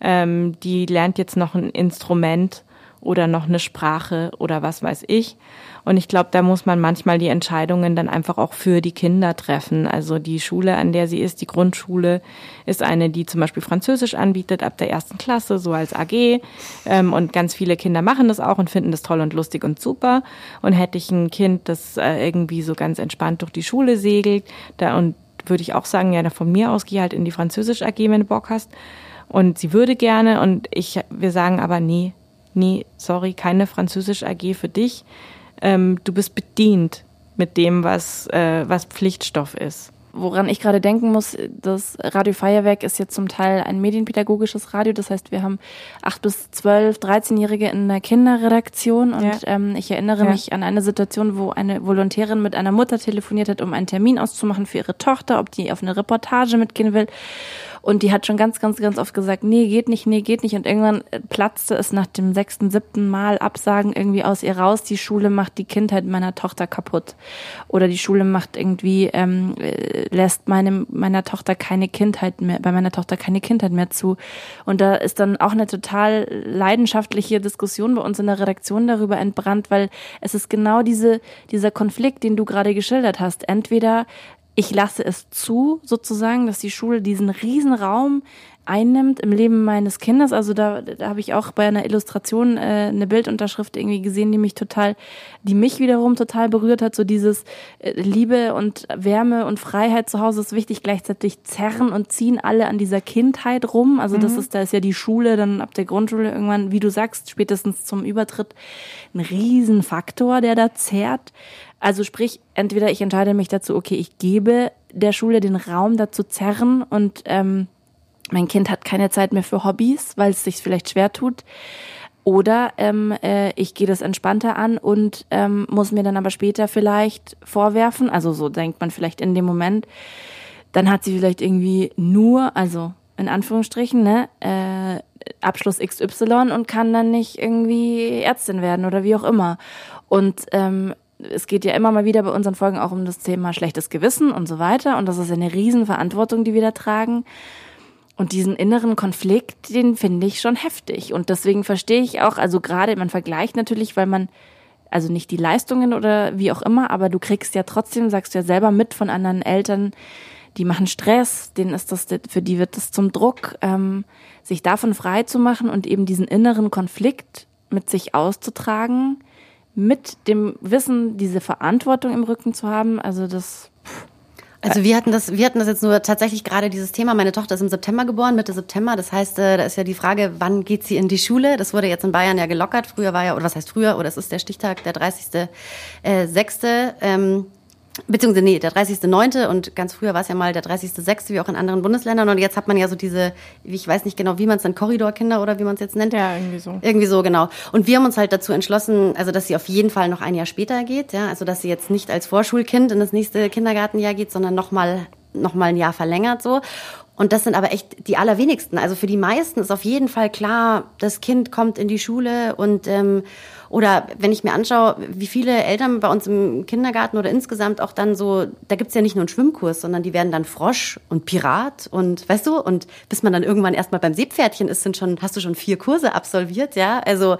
ähm, die lernt jetzt noch ein Instrument oder noch eine Sprache oder was weiß ich. Und ich glaube, da muss man manchmal die Entscheidungen dann einfach auch für die Kinder treffen. Also die Schule, an der sie ist, die Grundschule, ist eine, die zum Beispiel Französisch anbietet ab der ersten Klasse, so als AG. Ähm, und ganz viele Kinder machen das auch und finden das toll und lustig und super. Und hätte ich ein Kind, das äh, irgendwie so ganz entspannt durch die Schule segelt, da und würde ich auch sagen, ja, von mir aus geh halt in die Französisch AG, wenn du Bock hast. Und sie würde gerne und ich, wir sagen aber nee, nee, sorry, keine Französisch AG für dich. Ähm, du bist bedient mit dem, was, äh, was Pflichtstoff ist. Woran ich gerade denken muss, das Radio Feuerwerk ist jetzt zum Teil ein medienpädagogisches Radio. Das heißt, wir haben acht bis zwölf, 13-Jährige in einer Kinderredaktion. Und ja. ähm, ich erinnere ja. mich an eine Situation, wo eine Volontärin mit einer Mutter telefoniert hat, um einen Termin auszumachen für ihre Tochter, ob die auf eine Reportage mitgehen will. Und die hat schon ganz, ganz, ganz oft gesagt, nee, geht nicht, nee, geht nicht. Und irgendwann äh, platzte es nach dem sechsten, siebten Mal Absagen irgendwie aus ihr raus. Die Schule macht die Kindheit meiner Tochter kaputt. Oder die Schule macht irgendwie, ähm, äh, lässt meinem, meiner Tochter keine Kindheit mehr, bei meiner Tochter keine Kindheit mehr zu. Und da ist dann auch eine total leidenschaftliche Diskussion bei uns in der Redaktion darüber entbrannt, weil es ist genau diese, dieser Konflikt, den du gerade geschildert hast. Entweder ich lasse es zu, sozusagen, dass die Schule diesen Riesenraum einnimmt im Leben meines Kindes. Also da, da habe ich auch bei einer Illustration äh, eine Bildunterschrift irgendwie gesehen, die mich total, die mich wiederum total berührt hat. So dieses äh, Liebe und Wärme und Freiheit zu Hause ist wichtig. Gleichzeitig zerren und ziehen alle an dieser Kindheit rum. Also mhm. das ist, da ist ja die Schule dann ab der Grundschule irgendwann, wie du sagst, spätestens zum Übertritt ein Riesenfaktor, der da zerrt. Also sprich, entweder ich entscheide mich dazu, okay, ich gebe der Schule den Raum dazu zerren und ähm, mein Kind hat keine Zeit mehr für Hobbys, weil es sich vielleicht schwer tut. Oder ähm, äh, ich gehe das entspannter an und ähm, muss mir dann aber später vielleicht vorwerfen, also so denkt man vielleicht in dem Moment, dann hat sie vielleicht irgendwie nur, also in Anführungsstrichen, ne, äh, Abschluss XY und kann dann nicht irgendwie Ärztin werden oder wie auch immer. Und ähm, es geht ja immer mal wieder bei unseren Folgen auch um das Thema schlechtes Gewissen und so weiter. Und das ist eine Riesenverantwortung, die wir da tragen. Und diesen inneren Konflikt, den finde ich schon heftig. Und deswegen verstehe ich auch, also gerade, man vergleicht natürlich, weil man, also nicht die Leistungen oder wie auch immer, aber du kriegst ja trotzdem, sagst du ja selber mit von anderen Eltern, die machen Stress, denen ist das, für die wird das zum Druck, ähm, sich davon frei zu machen und eben diesen inneren Konflikt mit sich auszutragen mit dem Wissen, diese Verantwortung im Rücken zu haben, also das. Also wir hatten das, wir hatten das jetzt nur tatsächlich gerade dieses Thema. Meine Tochter ist im September geboren, Mitte September. Das heißt, äh, da ist ja die Frage, wann geht sie in die Schule? Das wurde jetzt in Bayern ja gelockert. Früher war ja, oder was heißt früher? Oder es ist der Stichtag, der 30.06. Äh, ähm, Beziehungsweise, nee, der 30.9. und ganz früher war es ja mal der 30.6., wie auch in anderen Bundesländern. Und jetzt hat man ja so diese, ich weiß nicht genau, wie man es dann, Korridorkinder oder wie man es jetzt nennt. Ja, irgendwie so. Irgendwie so, genau. Und wir haben uns halt dazu entschlossen, also dass sie auf jeden Fall noch ein Jahr später geht. Ja, also dass sie jetzt nicht als Vorschulkind in das nächste Kindergartenjahr geht, sondern nochmal noch mal ein Jahr verlängert so. Und das sind aber echt die allerwenigsten. Also für die meisten ist auf jeden Fall klar, das Kind kommt in die Schule und ähm, oder wenn ich mir anschaue, wie viele Eltern bei uns im Kindergarten oder insgesamt auch dann so, da gibt's ja nicht nur einen Schwimmkurs, sondern die werden dann Frosch und Pirat und weißt du, und bis man dann irgendwann erstmal beim Seepferdchen ist, sind schon, hast du schon vier Kurse absolviert, ja. Also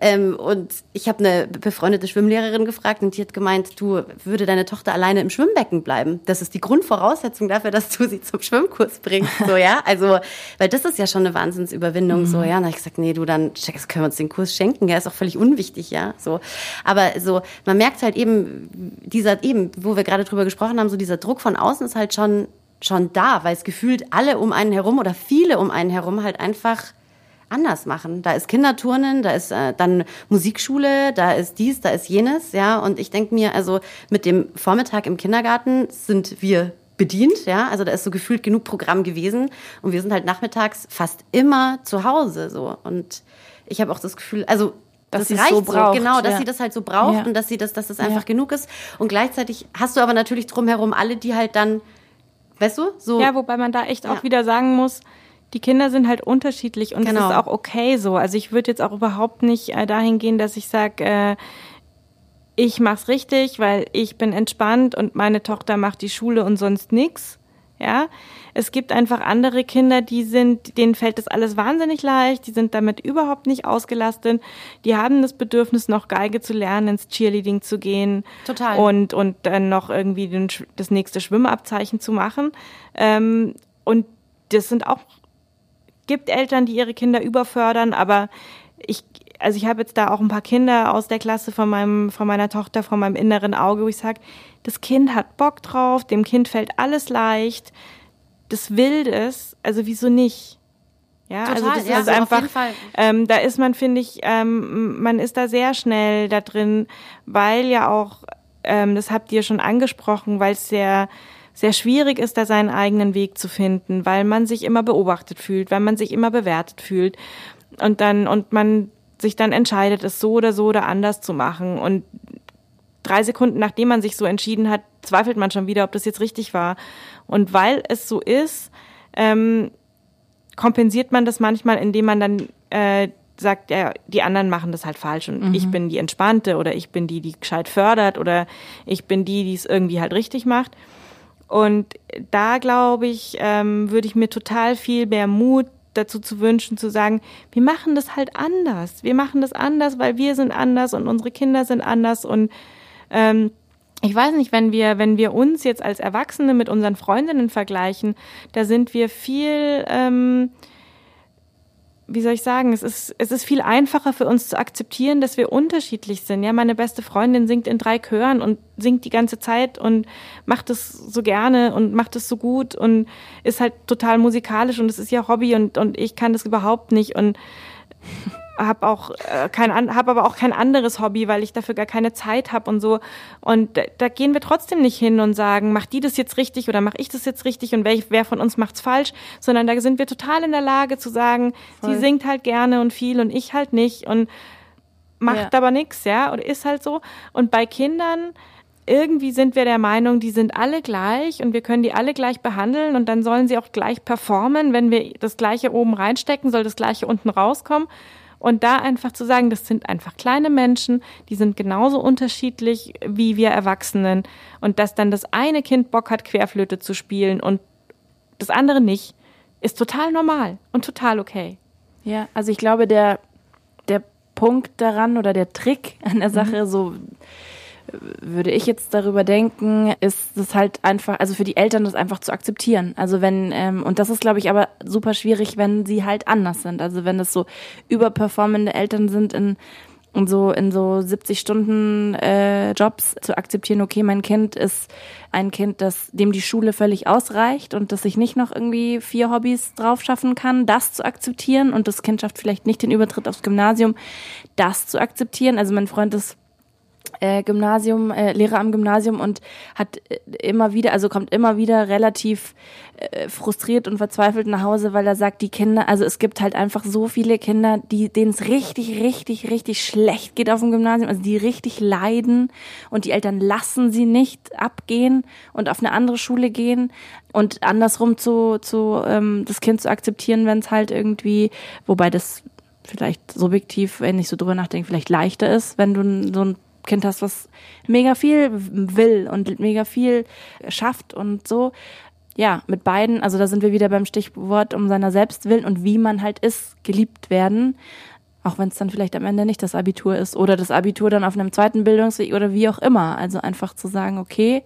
ähm, und ich habe eine befreundete Schwimmlehrerin gefragt und die hat gemeint, du würde deine Tochter alleine im Schwimmbecken bleiben. Das ist die Grundvoraussetzung dafür, dass du sie zum Schwimmkurs bringst. So, ja. Also, weil das ist ja schon eine Wahnsinnsüberwindung. Mhm. So, ja. Und dann habe ich gesagt, nee, du, dann können wir uns den Kurs schenken, ja, ist auch völlig unwichtig wichtig, ja, so. Aber so, man merkt halt eben, dieser, eben, wo wir gerade drüber gesprochen haben, so dieser Druck von außen ist halt schon, schon da, weil es gefühlt alle um einen herum oder viele um einen herum halt einfach anders machen. Da ist Kinderturnen, da ist äh, dann Musikschule, da ist dies, da ist jenes, ja. Und ich denke mir, also mit dem Vormittag im Kindergarten sind wir bedient, ja. Also da ist so gefühlt genug Programm gewesen und wir sind halt nachmittags fast immer zu Hause, so. Und ich habe auch das Gefühl, also dass das reicht so, braucht. genau, dass ja. sie das halt so braucht ja. und dass sie das, dass das einfach ja. genug ist. Und gleichzeitig hast du aber natürlich drumherum alle, die halt dann, weißt du, so. Ja, wobei man da echt auch wieder sagen muss, die Kinder sind halt unterschiedlich und genau. es ist auch okay so. Also ich würde jetzt auch überhaupt nicht äh, dahin gehen, dass ich sage, äh, ich mach's richtig, weil ich bin entspannt und meine Tochter macht die Schule und sonst nix. Ja, es gibt einfach andere Kinder, die sind, denen fällt das alles wahnsinnig leicht, die sind damit überhaupt nicht ausgelastet, die haben das Bedürfnis, noch Geige zu lernen, ins Cheerleading zu gehen. Total. Und, und dann noch irgendwie den, das nächste Schwimmabzeichen zu machen. Ähm, und das sind auch, gibt Eltern, die ihre Kinder überfördern, aber ich, also ich habe jetzt da auch ein paar Kinder aus der Klasse von meinem, von meiner Tochter, von meinem inneren Auge, wo ich sage, das Kind hat Bock drauf, dem Kind fällt alles leicht, das will es, also wieso nicht? Ja, Total, also das ja, ist einfach, ähm, da ist man, finde ich, ähm, man ist da sehr schnell da drin, weil ja auch, ähm, das habt ihr schon angesprochen, weil es sehr, sehr schwierig ist, da seinen eigenen Weg zu finden, weil man sich immer beobachtet fühlt, weil man sich immer bewertet fühlt und dann, und man sich dann entscheidet, es so oder so oder anders zu machen und drei Sekunden nachdem man sich so entschieden hat, zweifelt man schon wieder, ob das jetzt richtig war. Und weil es so ist, ähm, kompensiert man das manchmal, indem man dann äh, sagt, ja, die anderen machen das halt falsch und mhm. ich bin die Entspannte oder ich bin die, die gescheit fördert oder ich bin die, die es irgendwie halt richtig macht. Und da glaube ich, ähm, würde ich mir total viel mehr Mut dazu zu wünschen, zu sagen, wir machen das halt anders. Wir machen das anders, weil wir sind anders und unsere Kinder sind anders und ähm, ich weiß nicht, wenn wir, wenn wir uns jetzt als Erwachsene mit unseren Freundinnen vergleichen, da sind wir viel, ähm, wie soll ich sagen, es ist, es ist viel einfacher für uns zu akzeptieren, dass wir unterschiedlich sind. Ja, meine beste Freundin singt in drei Chören und singt die ganze Zeit und macht es so gerne und macht es so gut und ist halt total musikalisch und es ist ihr Hobby und, und ich kann das überhaupt nicht und habe auch äh, kein habe aber auch kein anderes Hobby, weil ich dafür gar keine Zeit habe und so und da, da, gehen wir trotzdem nicht hin und sagen, macht die das jetzt richtig oder mache ich das jetzt richtig und wer, wer von uns macht's falsch, sondern da sind wir total in der Lage zu sagen, Voll. sie singt halt gerne und viel und ich halt nicht und macht ja. aber nix, ja, oder ist halt so und bei Kindern irgendwie sind wir der Meinung, die sind alle gleich und wir können die alle gleich behandeln und dann sollen sie auch gleich performen. Wenn wir das Gleiche oben reinstecken, soll das Gleiche unten rauskommen. Und da einfach zu sagen, das sind einfach kleine Menschen, die sind genauso unterschiedlich wie wir Erwachsenen. Und dass dann das eine Kind Bock hat, Querflöte zu spielen und das andere nicht, ist total normal und total okay. Ja, also ich glaube, der, der Punkt daran oder der Trick an der Sache, mhm. so würde ich jetzt darüber denken, ist es halt einfach, also für die Eltern das einfach zu akzeptieren. Also wenn, ähm, und das ist, glaube ich, aber super schwierig, wenn sie halt anders sind. Also wenn das so überperformende Eltern sind in, in so in so 70 Stunden äh, Jobs zu akzeptieren, okay, mein Kind ist ein Kind, das dem die Schule völlig ausreicht und das sich nicht noch irgendwie vier Hobbys drauf schaffen kann, das zu akzeptieren und das Kind schafft vielleicht nicht den Übertritt aufs Gymnasium, das zu akzeptieren. Also mein Freund ist äh, Gymnasium, äh, Lehrer am Gymnasium und hat äh, immer wieder, also kommt immer wieder relativ äh, frustriert und verzweifelt nach Hause, weil er sagt, die Kinder, also es gibt halt einfach so viele Kinder, die denen es richtig, richtig, richtig schlecht geht auf dem Gymnasium, also die richtig leiden und die Eltern lassen sie nicht abgehen und auf eine andere Schule gehen und andersrum zu, zu ähm, das Kind zu akzeptieren, wenn es halt irgendwie, wobei das vielleicht subjektiv, wenn ich so drüber nachdenke, vielleicht leichter ist, wenn du so ein Kind hast, was mega viel will und mega viel schafft und so. Ja, mit beiden, also da sind wir wieder beim Stichwort um seiner selbst willen und wie man halt ist, geliebt werden. Auch wenn es dann vielleicht am Ende nicht das Abitur ist oder das Abitur dann auf einem zweiten Bildungsweg oder wie auch immer. Also einfach zu sagen, okay,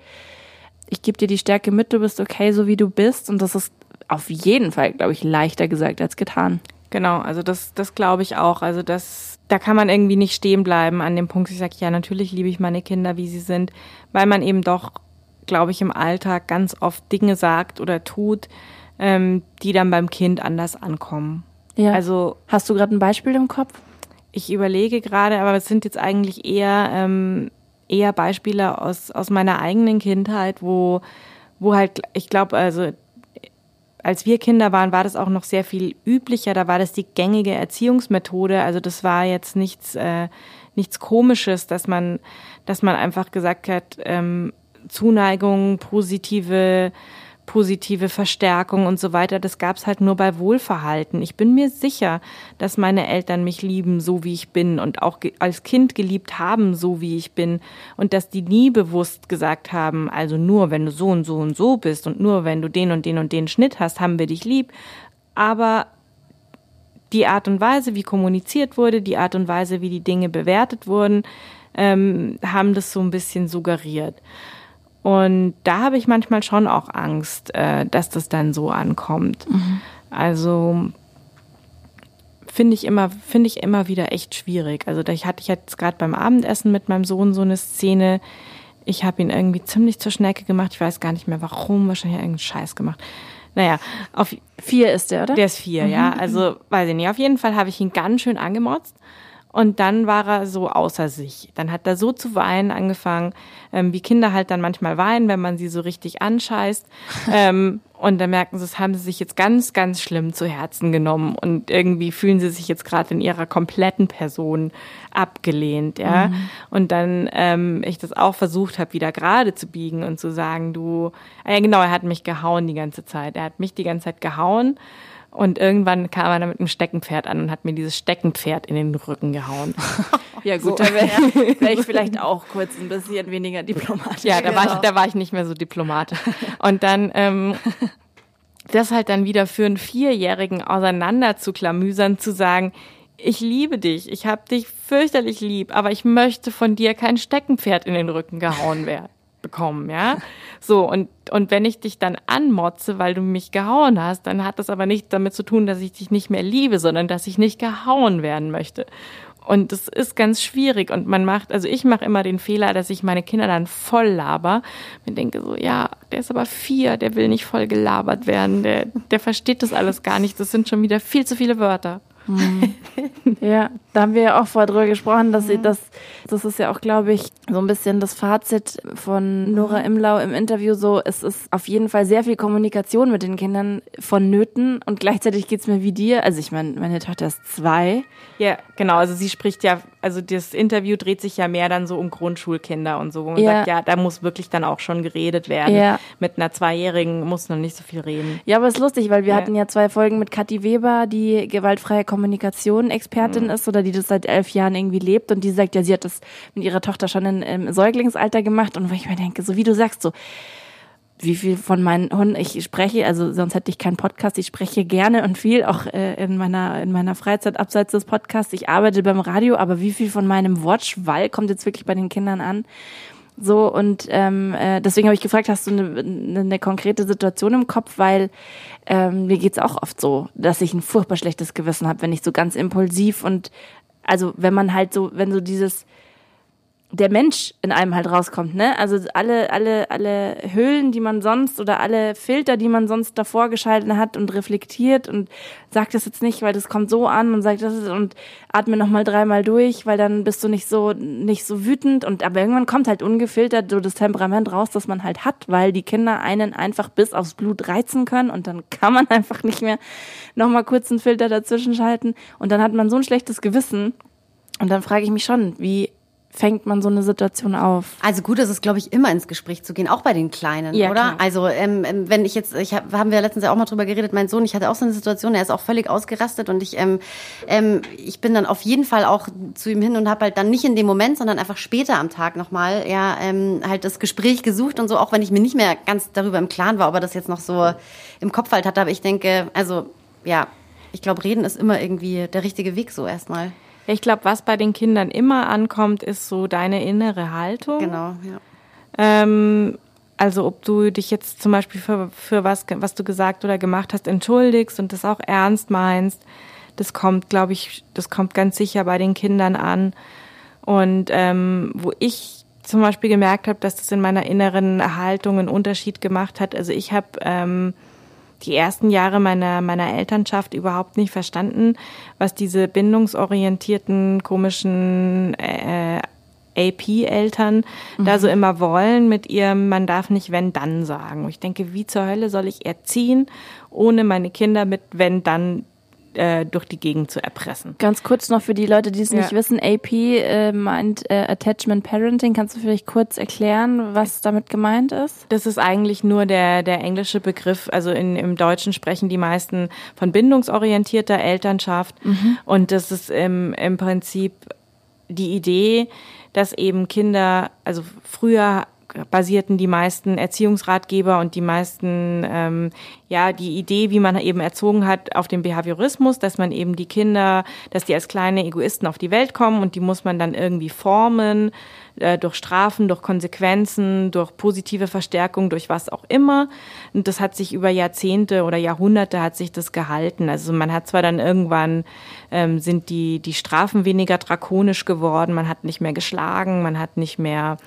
ich gebe dir die Stärke mit, du bist okay, so wie du bist. Und das ist auf jeden Fall, glaube ich, leichter gesagt als getan. Genau, also das, das glaube ich auch. Also das, da kann man irgendwie nicht stehen bleiben an dem Punkt, ich sage, ja, natürlich liebe ich meine Kinder, wie sie sind, weil man eben doch, glaube ich, im Alltag ganz oft Dinge sagt oder tut, ähm, die dann beim Kind anders ankommen. Ja. Also hast du gerade ein Beispiel im Kopf? Ich überlege gerade, aber es sind jetzt eigentlich eher ähm, eher Beispiele aus aus meiner eigenen Kindheit, wo wo halt ich glaube, also als wir Kinder waren, war das auch noch sehr viel üblicher. Da war das die gängige Erziehungsmethode. Also das war jetzt nichts, äh, nichts Komisches, dass man, dass man einfach gesagt hat, ähm, Zuneigung, positive positive Verstärkung und so weiter, das gab's halt nur bei Wohlverhalten. Ich bin mir sicher, dass meine Eltern mich lieben, so wie ich bin und auch als Kind geliebt haben, so wie ich bin und dass die nie bewusst gesagt haben, also nur wenn du so und so und so bist und nur wenn du den und den und den Schnitt hast, haben wir dich lieb. Aber die Art und Weise, wie kommuniziert wurde, die Art und Weise, wie die Dinge bewertet wurden, ähm, haben das so ein bisschen suggeriert. Und da habe ich manchmal schon auch Angst, äh, dass das dann so ankommt. Mhm. Also finde ich immer finde ich immer wieder echt schwierig. Also da hatte ich jetzt gerade beim Abendessen mit meinem Sohn so eine Szene. Ich habe ihn irgendwie ziemlich zur Schnecke gemacht. Ich weiß gar nicht mehr warum. Wahrscheinlich irgendeinen Scheiß gemacht. Naja, auf vier ist der, oder? Der ist vier, mhm. ja. Also weiß ich nicht. Auf jeden Fall habe ich ihn ganz schön angemotzt. Und dann war er so außer sich. Dann hat er so zu weinen angefangen, ähm, wie Kinder halt dann manchmal weinen, wenn man sie so richtig anscheißt. ähm, und dann merken sie, das haben sie sich jetzt ganz, ganz schlimm zu Herzen genommen. Und irgendwie fühlen sie sich jetzt gerade in ihrer kompletten Person abgelehnt, ja. Mhm. Und dann ähm, ich das auch versucht habe, wieder gerade zu biegen und zu sagen, du, ah ja genau, er hat mich gehauen die ganze Zeit. Er hat mich die ganze Zeit gehauen. Und irgendwann kam er dann mit einem Steckenpferd an und hat mir dieses Steckenpferd in den Rücken gehauen. ja gut, so. da wäre wär ich vielleicht auch kurz ein bisschen weniger diplomatisch. Ja, da, genau. war ich, da war ich nicht mehr so diplomatisch. Und dann ähm, das halt dann wieder für einen Vierjährigen auseinander zu klamüsern, zu sagen, ich liebe dich, ich hab dich fürchterlich lieb, aber ich möchte von dir kein Steckenpferd in den Rücken gehauen werden bekommen, ja. So, und, und wenn ich dich dann anmotze, weil du mich gehauen hast, dann hat das aber nichts damit zu tun, dass ich dich nicht mehr liebe, sondern dass ich nicht gehauen werden möchte. Und das ist ganz schwierig und man macht, also ich mache immer den Fehler, dass ich meine Kinder dann voll laber. Ich denke so, ja, der ist aber vier, der will nicht voll gelabert werden, der, der versteht das alles gar nicht. Das sind schon wieder viel zu viele Wörter. Mhm. ja, da haben wir ja auch vorher drüber gesprochen, dass sie das, das ist ja auch, glaube ich, so ein bisschen das Fazit von Nora Imlau im Interview so, es ist auf jeden Fall sehr viel Kommunikation mit den Kindern vonnöten und gleichzeitig geht's mir wie dir. Also ich meine, meine Tochter ist zwei. Ja, genau, also sie spricht ja, also das Interview dreht sich ja mehr dann so um Grundschulkinder und so, wo man ja. sagt, ja, da muss wirklich dann auch schon geredet werden. Ja. Mit einer Zweijährigen muss noch nicht so viel reden. Ja, aber es ist lustig, weil wir ja. hatten ja zwei Folgen mit Kathi Weber, die gewaltfreie Kommunikation Expertin mhm. ist oder die das seit elf Jahren irgendwie lebt und die sagt, ja, sie hat das mit ihrer Tochter schon in, im Säuglingsalter gemacht und wo ich mir denke, so wie du sagst, so wie viel von meinen Hunden ich spreche, also sonst hätte ich keinen Podcast, ich spreche gerne und viel, auch äh, in meiner in meiner Freizeit abseits des Podcasts. Ich arbeite beim Radio, aber wie viel von meinem Wortschwall kommt jetzt wirklich bei den Kindern an? So und ähm, äh, deswegen habe ich gefragt, hast du eine, eine, eine konkrete Situation im Kopf, weil ähm, mir geht's auch oft so, dass ich ein furchtbar schlechtes Gewissen habe, wenn ich so ganz impulsiv und also wenn man halt so, wenn so dieses der Mensch in einem halt rauskommt, ne? Also alle, alle, alle Höhlen, die man sonst oder alle Filter, die man sonst davor geschalten hat und reflektiert und sagt das jetzt nicht, weil das kommt so an und sagt das ist, und atme nochmal dreimal durch, weil dann bist du nicht so, nicht so wütend und aber irgendwann kommt halt ungefiltert so das Temperament raus, das man halt hat, weil die Kinder einen einfach bis aufs Blut reizen können und dann kann man einfach nicht mehr nochmal kurz einen Filter dazwischen schalten und dann hat man so ein schlechtes Gewissen und dann frage ich mich schon, wie fängt man so eine Situation auf? Also gut ist es, glaube ich, immer ins Gespräch zu gehen, auch bei den Kleinen, Ja, oder? klar. Also ähm, ähm, wenn ich jetzt, ich hab, haben wir letztens ja auch mal drüber geredet, mein Sohn, ich hatte auch so eine Situation, er ist auch völlig ausgerastet und ich, ähm, ähm, ich bin dann auf jeden Fall auch zu ihm hin und habe halt dann nicht in dem Moment, sondern einfach später am Tag nochmal, ja, ähm, halt das Gespräch gesucht und so, auch wenn ich mir nicht mehr ganz darüber im Klaren war, ob er das jetzt noch so im Kopf halt hatte, aber ich denke, also ja, ich glaube, reden ist immer irgendwie der richtige Weg so erstmal. Ich glaube, was bei den Kindern immer ankommt, ist so deine innere Haltung. Genau, ja. Ähm, also ob du dich jetzt zum Beispiel für, für was, was du gesagt oder gemacht hast, entschuldigst und das auch ernst meinst, das kommt, glaube ich, das kommt ganz sicher bei den Kindern an. Und ähm, wo ich zum Beispiel gemerkt habe, dass das in meiner inneren Haltung einen Unterschied gemacht hat. Also ich habe ähm, die ersten Jahre meiner, meiner Elternschaft überhaupt nicht verstanden, was diese bindungsorientierten, komischen äh, AP-Eltern da so immer wollen mit ihrem, man darf nicht wenn dann sagen. Und ich denke, wie zur Hölle soll ich erziehen, ohne meine Kinder mit wenn dann äh, durch die Gegend zu erpressen? Ganz kurz noch für die Leute, die es nicht Ja. wissen, AP äh, meint äh, Attachment Parenting. Kannst du vielleicht kurz erklären, was damit gemeint ist? Das ist eigentlich nur der, der englische Begriff. Also in, im Deutschen sprechen die meisten von bindungsorientierter Elternschaft. Und das ist im, im Prinzip die Idee, dass eben Kinder, also früher basierten die meisten Erziehungsratgeber und die meisten, ähm, ja, die Idee, wie man eben erzogen hat, auf dem Behaviorismus, dass man eben die Kinder, dass die als kleine Egoisten auf die Welt kommen und die muss man dann irgendwie formen, äh, durch Strafen, durch Konsequenzen, durch positive Verstärkung, durch was auch immer. Und das hat sich über Jahrzehnte oder Jahrhunderte hat sich das gehalten. Also man hat zwar dann irgendwann ähm, sind die, die Strafen weniger drakonisch geworden, man hat nicht mehr geschlagen, man hat nicht mehr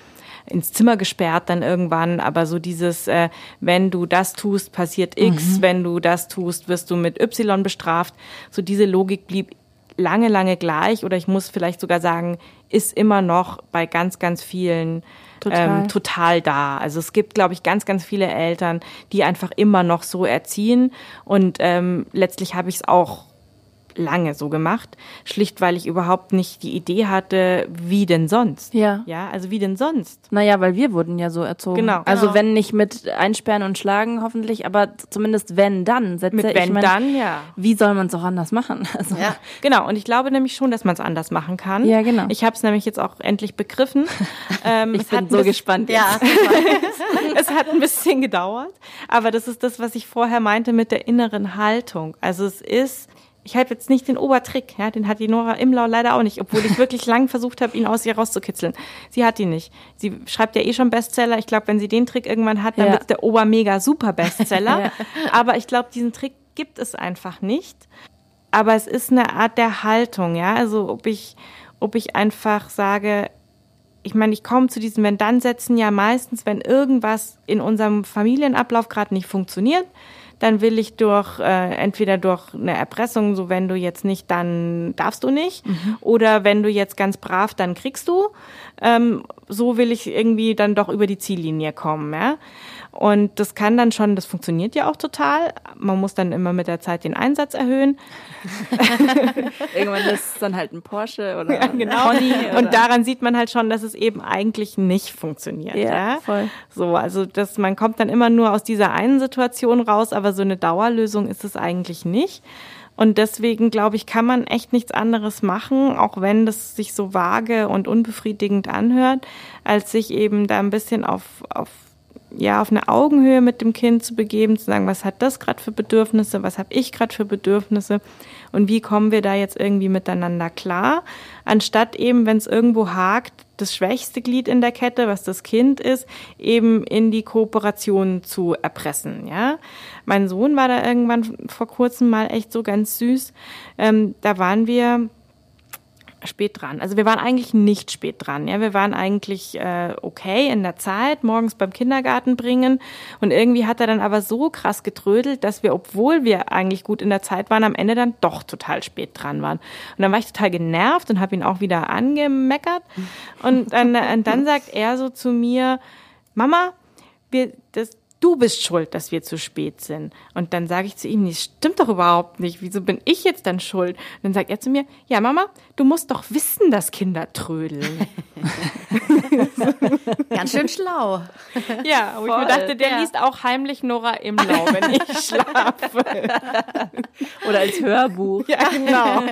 ins Zimmer gesperrt dann irgendwann, aber so dieses, äh, wenn du das tust, passiert X, wenn du das tust, wirst du mit Y bestraft. So diese Logik blieb lange, lange gleich oder ich muss vielleicht sogar sagen, ist immer noch bei ganz, ganz vielen Total. Ähm, total da. Also es gibt, glaube ich, ganz, ganz viele Eltern, die einfach immer noch so erziehen und ähm, letztlich habe ich es auch lange so gemacht, schlicht weil ich überhaupt nicht die Idee hatte, wie denn sonst. Ja. Ja, also wie denn sonst? Naja, weil wir wurden ja so erzogen. Genau. Also Genau. wenn nicht mit Einsperren und Schlagen hoffentlich, aber zumindest wenn dann. Sätze. Mit wenn mein, dann, ja. Wie soll man es auch anders machen? Also, Ja. Genau, und ich glaube nämlich schon, dass man es anders machen kann. Ja, genau. Ich habe es nämlich jetzt auch endlich begriffen. Ähm, Ich es bin hat so gespannt. Ja, es hat ein bisschen gedauert, aber das ist das, was ich vorher meinte mit der inneren Haltung. Also es ist, ich habe jetzt nicht den Obertrick, ja, den hat die Nora Imlau leider auch nicht, obwohl ich wirklich lang versucht habe, ihn aus ihr rauszukitzeln. Sie hat ihn nicht. Sie schreibt ja eh schon Bestseller. Ich glaube, wenn sie den Trick irgendwann hat, dann Ja. wird's der Obermega Super Bestseller. Ja. Aber ich glaube, diesen Trick gibt es einfach nicht. Aber es ist eine Art der Haltung, ja. Also ob ich, ob ich einfach sage, ich meine, ich komme zu diesen Wenn-Dann-Sätzen ja meistens, wenn irgendwas in unserem Familienablauf gerade nicht funktioniert, dann will ich durch äh, entweder durch eine Erpressung, so wenn du jetzt nicht, dann darfst du nicht, oder wenn du jetzt ganz brav, dann kriegst du. Ähm, so will ich irgendwie dann doch über die Ziellinie kommen, ja. Und das kann dann schon, das funktioniert ja auch total. Man muss dann immer mit der Zeit den Einsatz erhöhen. Irgendwann ist es dann halt ein Porsche oder Ja, ein genau. Pony. Oder Und daran sieht man halt schon, dass es eben eigentlich nicht funktioniert. Ja, Ja, voll. So, also dass man kommt dann immer nur aus dieser einen Situation raus, aber so eine Dauerlösung ist es eigentlich nicht. Und deswegen glaube ich, kann man echt nichts anderes machen, auch wenn das sich so vage und unbefriedigend anhört, als sich eben da ein bisschen auf, auf ja, auf eine Augenhöhe mit dem Kind zu begeben, zu sagen, was hat das gerade für Bedürfnisse, was habe ich gerade für Bedürfnisse und wie kommen wir da jetzt irgendwie miteinander klar, anstatt eben, wenn es irgendwo hakt, das schwächste Glied in der Kette, was das Kind ist, eben in die Kooperation zu erpressen. Ja, mein Sohn war da irgendwann vor kurzem mal echt so ganz süß. Ähm, da waren wir spät dran. Also wir waren eigentlich nicht spät dran. Ja, wir waren eigentlich äh, okay in der Zeit, morgens beim Kindergarten bringen. Und irgendwie hat er dann aber so krass getrödelt, dass wir, obwohl wir eigentlich gut in der Zeit waren, am Ende dann doch total spät dran waren. Und dann war ich total genervt und habe ihn auch wieder angemeckert. Und dann, und dann sagt er so zu mir, Mama, wir, du bist schuld, dass wir zu spät sind. Und dann sage ich zu ihm, das stimmt doch überhaupt nicht. Wieso bin ich jetzt dann schuld? Und dann sagt er zu mir, ja Mama, du musst doch wissen, dass Kinder trödeln. Ganz schön schlau. Ja, wo ich mir dachte, der ja. liest auch heimlich Nora Imlau, wenn ich schlafe. Oder als Hörbuch. Ja, genau.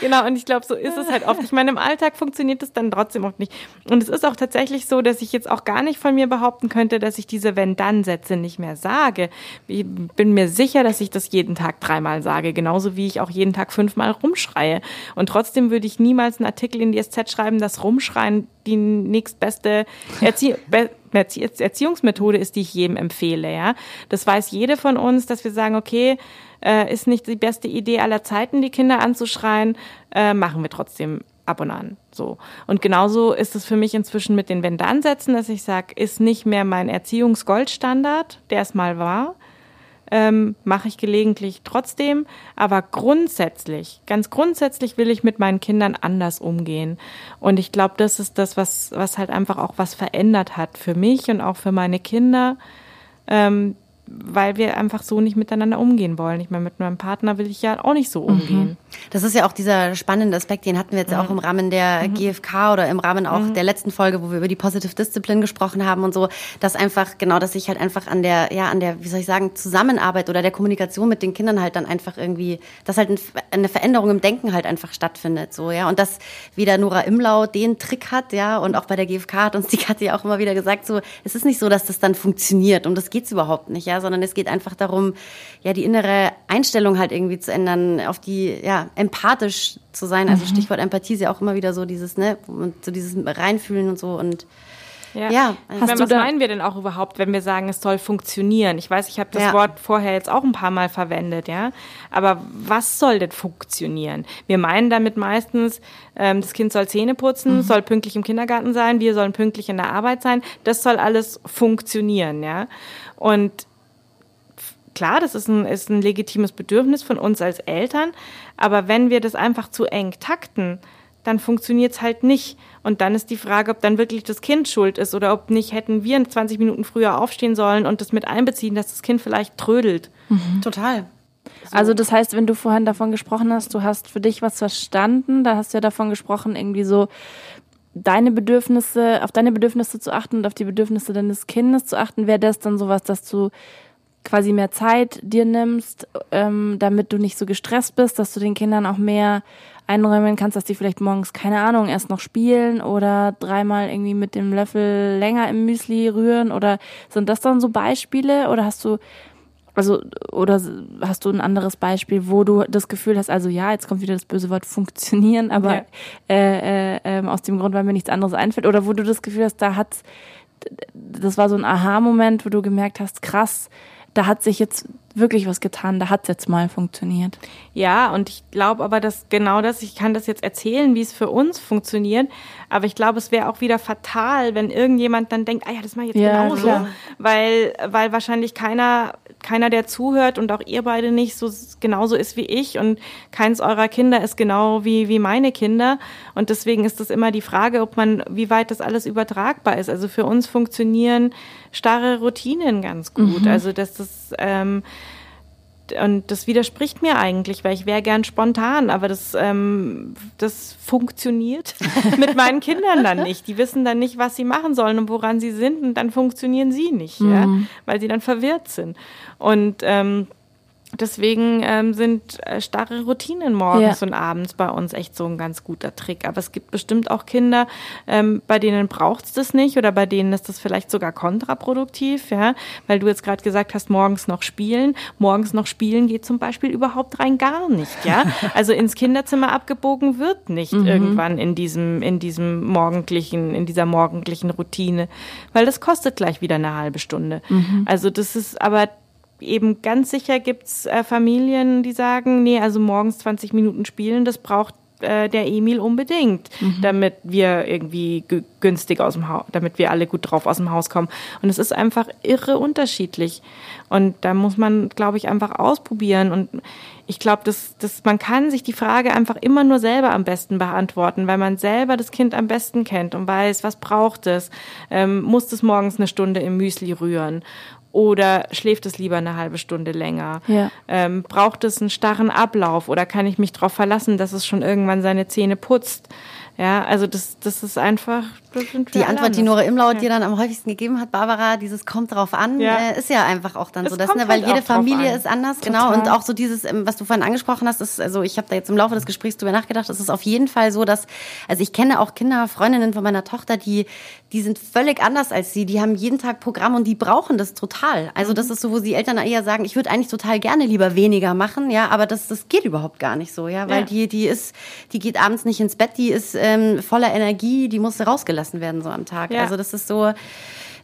Genau, und ich glaube, so ist es halt oft. Ich meine, im Alltag funktioniert es dann trotzdem oft nicht. Und es ist auch tatsächlich so, dass ich jetzt auch gar nicht von mir behaupten könnte, dass ich diese Wenn-Dann-Sätze nicht mehr sage. Ich bin mir sicher, dass ich das jeden Tag dreimal sage, genauso wie ich auch jeden Tag fünfmal rumschreie. Und trotzdem würde ich niemals einen Artikel in die SZ schreiben, dass Rumschreien die nächstbeste Erzie Be Erzie Erziehungsmethode ist, die ich jedem empfehle. Ja, das weiß jede von uns, dass wir sagen, okay, äh, ist nicht die beste Idee aller Zeiten, die Kinder anzuschreien, äh, machen wir trotzdem ab und an. So. Und genauso ist es für mich inzwischen mit den Wenn-Dann-Sätzen, dass ich sage, ist nicht mehr mein Erziehungsgoldstandard, der es mal war. Ähm, mache ich gelegentlich trotzdem, aber grundsätzlich, ganz grundsätzlich will ich mit meinen Kindern anders umgehen. Und ich glaube, das ist das, was, was halt einfach auch was verändert hat für mich und auch für meine Kinder. Ähm, weil wir einfach so nicht miteinander umgehen wollen. Ich meine, mit meinem Partner will ich ja auch nicht so umgehen. Das ist ja auch dieser spannende Aspekt, den hatten wir jetzt auch im Rahmen der GfK oder im Rahmen auch der letzten Folge, wo wir über die Positive Discipline gesprochen haben und so, dass einfach, genau, dass sich halt einfach an der, ja, an der, wie soll ich sagen, Zusammenarbeit oder der Kommunikation mit den Kindern halt dann einfach irgendwie, dass halt ein, eine Veränderung im Denken halt einfach stattfindet, so, ja, und dass wieder Nora Imlau den Trick hat, ja, und auch bei der GfK hat uns die Katja auch immer wieder gesagt, so, es ist nicht so, dass das dann funktioniert, um das geht's überhaupt nicht, ja, sondern es geht einfach darum, ja, die innere Einstellung halt irgendwie zu ändern, auf die, ja, empathisch zu sein. Also Stichwort Empathie ist ja auch immer wieder so dieses, ne, und so dieses Reinfühlen und so und Ja. Ja, meine, was meinen wir denn auch überhaupt, wenn wir sagen, es soll funktionieren? Ich weiß, ich habe das Ja. Wort vorher jetzt auch ein paar Mal verwendet, ja. Aber was soll denn funktionieren? Wir meinen damit meistens, ähm, das Kind soll Zähne putzen, soll pünktlich im Kindergarten sein, wir sollen pünktlich in der Arbeit sein. Das soll alles funktionieren, ja. Und klar, das ist ein, ist ein legitimes Bedürfnis von uns als Eltern, aber wenn wir das einfach zu eng takten, dann funktioniert es halt nicht. Und dann ist die Frage, ob dann wirklich das Kind schuld ist oder ob nicht hätten wir 20 Minuten früher aufstehen sollen und das mit einbeziehen, dass das Kind vielleicht trödelt. total. Also das heißt, wenn du vorhin davon gesprochen hast, du hast für dich was verstanden, da hast du ja davon gesprochen, irgendwie so deine Bedürfnisse, auf deine Bedürfnisse zu achten und auf die Bedürfnisse deines Kindes zu achten, wäre das dann sowas, dass du quasi mehr Zeit dir nimmst, ähm, damit du nicht so gestresst bist, dass du den Kindern auch mehr einräumen kannst, dass die vielleicht morgens, keine Ahnung, erst noch spielen oder dreimal irgendwie mit dem Löffel länger im Müsli rühren oder sind das dann so Beispiele oder hast du also, oder hast du ein anderes Beispiel, wo du das Gefühl hast, also ja, jetzt kommt wieder das böse Wort funktionieren, aber Ja. äh, äh, ähm, aus dem Grund, weil mir nichts anderes einfällt, oder wo du das Gefühl hast, da hat's, das war so ein Aha-Moment, wo du gemerkt hast, krass, da hat sich jetzt wirklich was getan, da hat's jetzt mal funktioniert. Ja, und ich glaube aber, dass genau das, ich kann das jetzt erzählen, wie es für uns funktioniert, aber ich glaube, es wäre auch wieder fatal, wenn irgendjemand dann denkt, ah ja, das mache ich jetzt Ja, genauso, klar. weil, weil wahrscheinlich keiner, keiner, der zuhört und auch ihr beide nicht so genauso ist wie ich und keins eurer Kinder ist genau wie, wie meine Kinder und deswegen ist das immer die Frage, ob man, wie weit das alles übertragbar ist. Also für uns funktionieren starre Routinen ganz gut, also dass das, ähm, und das widerspricht mir eigentlich, weil ich wäre gern spontan, aber das, ähm, das funktioniert mit meinen Kindern dann nicht. Die wissen dann nicht, was sie machen sollen und woran sie sind und dann funktionieren sie nicht, ja, weil sie dann verwirrt sind. Und ähm, deswegen ähm, sind äh, starre Routinen morgens Ja. und abends bei uns echt so ein ganz guter Trick. Aber es gibt bestimmt auch Kinder, ähm, bei denen braucht's das nicht oder bei denen ist das vielleicht sogar kontraproduktiv, ja, weil du jetzt gerade gesagt hast, morgens noch spielen. Morgens noch spielen geht zum Beispiel überhaupt rein gar nicht, ja. Also ins Kinderzimmer abgebogen wird nicht irgendwann in diesem, in diesem morgendlichen, in dieser morgendlichen Routine, weil das kostet gleich wieder eine halbe Stunde. Also das ist aber eben ganz sicher gibt's äh, Familien, die sagen, nee, also morgens 20 Minuten spielen, das braucht äh, der Emil unbedingt, mhm. damit wir irgendwie günstig aus dem Haus, damit wir alle gut drauf aus dem Haus kommen. Und es ist einfach irre unterschiedlich. Und da muss man, glaube ich, einfach ausprobieren. Und ich glaube, dass, dass man kann sich die Frage einfach immer nur selber am besten beantworten, weil man selber das Kind am besten kennt und weiß, was braucht es. Ähm, muss es morgens eine Stunde im Müsli rühren? Oder schläft es lieber eine halbe Stunde länger? Ja. Ähm, braucht es einen starren Ablauf oder kann ich mich darauf verlassen, dass es schon irgendwann seine Zähne putzt? Ja, also das, das ist einfach. Das die Antwort, die Nora Imlaut ja. dir dann am häufigsten gegeben hat, Barbara, dieses kommt drauf an, ja. äh, ist ja einfach auch dann es so das, ne? weil halt jede Familie ist anders, Total. genau. Und auch so dieses, ähm, was du vorhin angesprochen hast, ist, also ich habe da jetzt im Laufe des Gesprächs drüber nachgedacht, es ist auf jeden Fall so, dass, also ich kenne auch Kinder, Freundinnen von meiner Tochter, die, die sind völlig anders als sie, die haben jeden Tag Programm und die brauchen das total. Also das mhm. ist so, wo die Eltern eher sagen, ich würde eigentlich total gerne lieber weniger machen, ja, aber das, das geht überhaupt gar nicht so, ja, weil ja. die, die ist, die geht abends nicht ins Bett, die ist ähm, voller Energie, die muss rausgelassen werden so am Tag. Ja. Also das ist so.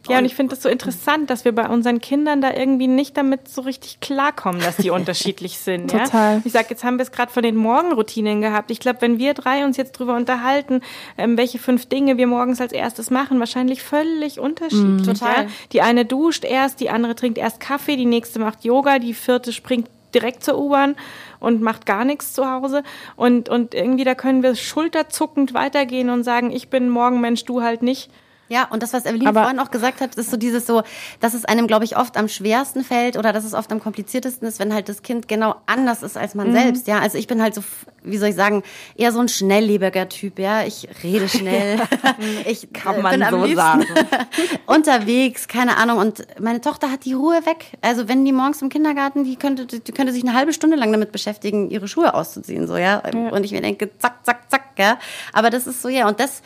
Ja, und ich finde das so interessant, dass wir bei unseren Kindern da irgendwie nicht damit so richtig klarkommen, dass die unterschiedlich sind. Total. Ja? Ich sag, jetzt haben wir es gerade von den Morgenroutinen gehabt. Ich glaube, wenn wir drei uns jetzt drüber unterhalten, ähm, welche fünf Dinge wir morgens als erstes machen, wahrscheinlich völlig unterschiedlich. Mhm. Total. Ja? Die eine duscht erst, die andere trinkt erst Kaffee, die nächste macht Yoga, die vierte springt direkt zur U-Bahn und macht gar nichts zu Hause. Und, und irgendwie da können wir schulterzuckend weitergehen und sagen, ich bin Morgenmensch, du halt nicht. Ja, und das, was Evelyn Aber vorhin auch gesagt hat, ist so dieses so, dass es einem, glaube ich, oft am schwersten fällt oder dass es oft am kompliziertesten ist, wenn halt das Kind genau anders ist als man mhm. selbst. Ja, also ich bin halt so, wie soll ich sagen, eher so ein schnelllebiger Typ. Ja, ich rede schnell. ich Kann man bin am so sagen. unterwegs, keine Ahnung. Und meine Tochter hat die Ruhe weg. Also wenn die morgens im Kindergarten, die könnte, die könnte sich eine halbe Stunde lang damit beschäftigen, ihre Schuhe auszuziehen, so ja. ja. Und ich mir denke, zack, zack, zack, ja. Aber das ist so ja. Und das,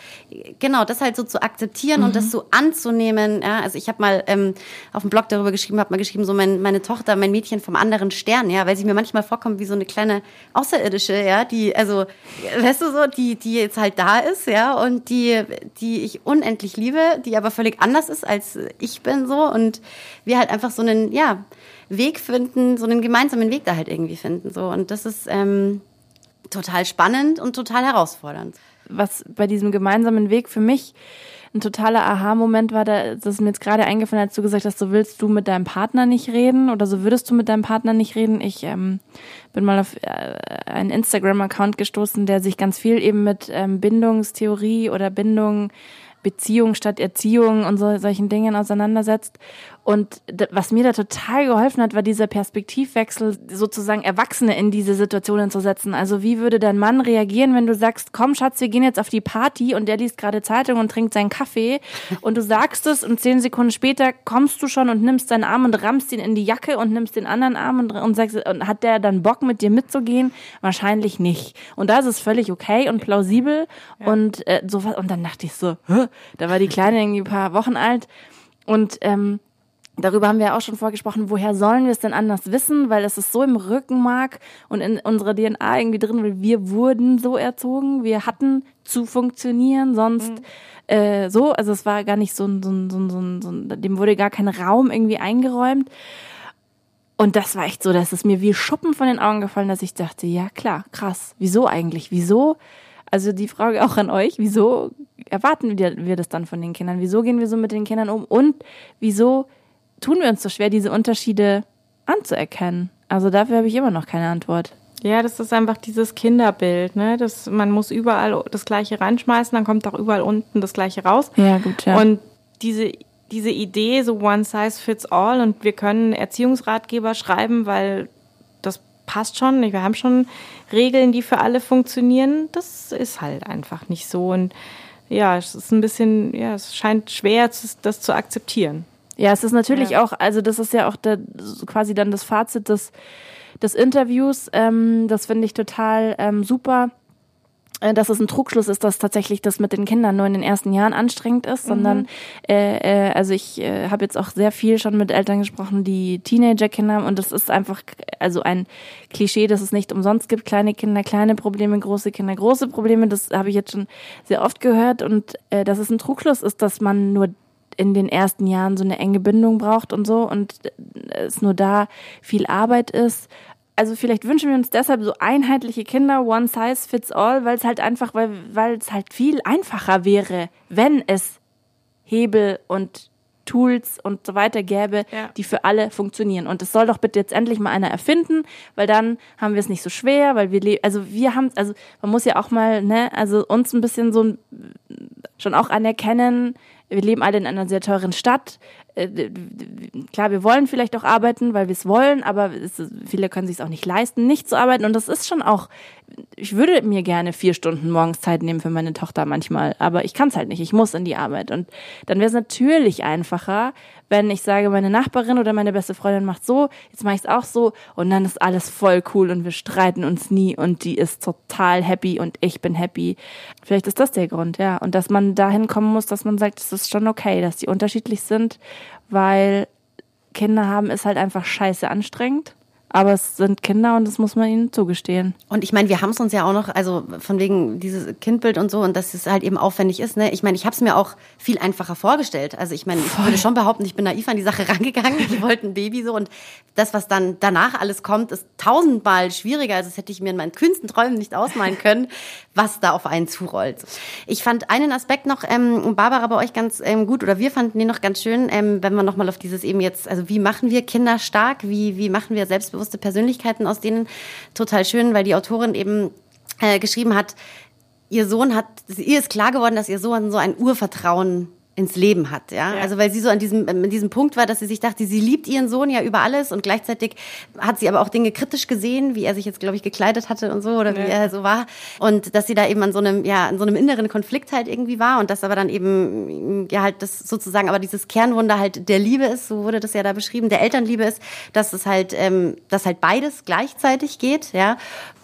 genau, das halt so zu akzeptieren akzeptieren mhm. und das mhm. so anzunehmen. Ja, also ich habe mal ähm, auf dem Blog darüber geschrieben, habe mal geschrieben, so mein, meine Tochter, mein Mädchen vom anderen Stern, ja, weil sie mir manchmal vorkommt wie so eine kleine Außerirdische, ja, die, also, weißt du so, die, die jetzt halt da ist, ja, und die, die ich unendlich liebe, die aber völlig anders ist, als ich bin so und wir halt einfach so einen, ja, Weg finden, so einen gemeinsamen Weg da halt irgendwie finden, so und das ist ähm, total spannend und total herausfordernd. Was bei diesem gemeinsamen Weg für mich ein totaler Aha-Moment war, da, das ist mir jetzt gerade eingefallen, als du gesagt hast, so willst du mit deinem Partner nicht reden oder so würdest du mit deinem Partner nicht reden. Ich ähm, bin mal auf äh, einen Instagram-Account gestoßen, der sich ganz viel eben mit ähm, Bindungstheorie oder Bindung Beziehung statt Erziehung und so, solchen Dingen auseinandersetzt. Und was mir da total geholfen hat, war dieser Perspektivwechsel, sozusagen Erwachsene in diese Situationen zu setzen. Also wie würde dein Mann reagieren, wenn du sagst, komm Schatz, wir gehen jetzt auf die Party und der liest gerade Zeitung und trinkt seinen Kaffee und du sagst es und zehn Sekunden später kommst du schon und nimmst deinen Arm und rammst ihn in die Jacke und nimmst den anderen Arm und, und sagst, und hat der dann Bock mit dir mitzugehen? Wahrscheinlich nicht. Und da ist es völlig okay und plausibel ja. und äh, so und dann dachte ich so, Hä? da war die Kleine irgendwie ein paar Wochen alt und ähm, Darüber haben wir auch schon vorgesprochen, woher sollen wir es denn anders wissen, weil es ist so im Rückenmark und in unserer DNA irgendwie drin, weil wir wurden so erzogen, wir hatten zu funktionieren, sonst mhm. äh, so, also es war gar nicht so ein, so ein, so ein, so ein, so ein, dem wurde gar kein Raum irgendwie eingeräumt. Und das war echt so, dass es mir wie Schuppen von den Augen gefallen, dass ich dachte, ja klar, krass, wieso eigentlich, wieso? Also die Frage auch an euch, wieso erwarten wir, wir das dann von den Kindern? Wieso gehen wir so mit den Kindern um? Und wieso tun wir uns so schwer, diese Unterschiede anzuerkennen? Also dafür habe ich immer noch keine Antwort. Ja, das ist einfach dieses Kinderbild, ne? Das, man muss überall das Gleiche reinschmeißen, dann kommt auch überall unten das Gleiche raus. Ja, gut, ja. Und diese, diese Idee, so one size fits all und wir können Erziehungsratgeber schreiben, weil das passt schon, wir haben schon Regeln, die für alle funktionieren, das ist halt einfach nicht so. Und ja, es ist ein bisschen, ja, es scheint schwer, das zu akzeptieren. Ja, es ist natürlich ja. auch, also das ist ja auch der, quasi dann das Fazit des, des Interviews. Ähm, das finde ich total ähm, super äh, dass es ein Trugschluss ist, dass tatsächlich das mit den Kindern nur in den ersten Jahren anstrengend ist, mhm. sondern äh, äh, also ich äh, habe jetzt auch sehr viel schon mit Eltern gesprochen, die Teenager-Kinder haben und das ist einfach also ein Klischee, dass es nicht umsonst gibt, kleine Kinder, kleine Probleme, große Kinder, große Probleme, das habe ich jetzt schon sehr oft gehört und äh, dass es ein Trugschluss ist, dass man nur in den ersten Jahren so eine enge Bindung braucht und so und es nur da viel Arbeit ist. also vielleicht wünschen wir uns deshalb so einheitliche Kinder, one size fits all, weil es halt einfach, weil, weil es halt viel einfacher wäre, wenn es Hebel und Tools und so weiter gäbe, Ja. die für alle funktionieren. Und das soll doch bitte jetzt endlich mal einer erfinden, weil dann haben wir es nicht so schwer, weil wir leben, also wir haben, also man muss ja auch mal, ne, also uns ein bisschen so ein, schon auch anerkennen, wir leben alle in einer sehr teuren Stadt. Äh, Klar, wir wollen vielleicht auch arbeiten, weil wir es wollen, aber es, viele können sich auch nicht leisten, nicht zu arbeiten. Und das ist schon auch, ich würde mir gerne vier Stunden morgens Zeit nehmen für meine Tochter manchmal, aber ich kann es halt nicht. Ich muss in die Arbeit. Und dann wäre es natürlich einfacher, wenn ich sage, meine Nachbarin oder meine beste Freundin macht so, jetzt mache ich es auch so und dann ist alles voll cool und wir streiten uns nie und die ist total happy und ich bin happy. Vielleicht ist das der Grund, ja. Und dass man dahin kommen muss, dass man sagt, es ist schon okay, dass die unterschiedlich sind, weil Kinder haben ist halt einfach scheiße anstrengend. Aber es sind Kinder und das muss man ihnen zugestehen. Und ich meine, wir haben es uns ja auch noch, also von wegen dieses Kindbild und so und dass es halt eben aufwendig ist. Ne? Ich meine, ich habe es mir auch viel einfacher vorgestellt. Also ich meine, ich würde schon behaupten, ich bin naiv an die Sache rangegangen. Ich wollte ein Baby so und das, was dann danach alles kommt, ist tausendmal schwieriger. Also das hätte ich mir in meinen kühnsten Träumen nicht ausmalen können, was da auf einen zurollt. Ich fand einen Aspekt noch, ähm, Barbara, bei euch ganz ähm, gut oder wir fanden den noch ganz schön, ähm, wenn wir nochmal auf dieses eben jetzt, also wie machen wir Kinder stark, wie, wie machen wir selbstbewusste Persönlichkeiten aus denen total schön, weil die Autorin eben äh, geschrieben hat, ihr Sohn hat, ihr ist klar geworden, dass ihr Sohn so ein Urvertrauen ins Leben hat, ja? Ja. Also weil sie so an diesem an diesem Punkt war, dass sie sich dachte, sie liebt ihren Sohn ja über alles und gleichzeitig hat sie aber auch Dinge kritisch gesehen, wie er sich jetzt glaube ich gekleidet hatte und so oder wie Ja. er so war und dass sie da eben an so einem ja an so einem inneren Konflikt halt irgendwie war und dass aber dann eben ja halt das sozusagen aber dieses Kernwunder halt der Liebe ist, so wurde das ja da beschrieben, der Elternliebe ist, dass es halt ähm, dass halt beides gleichzeitig geht, ja?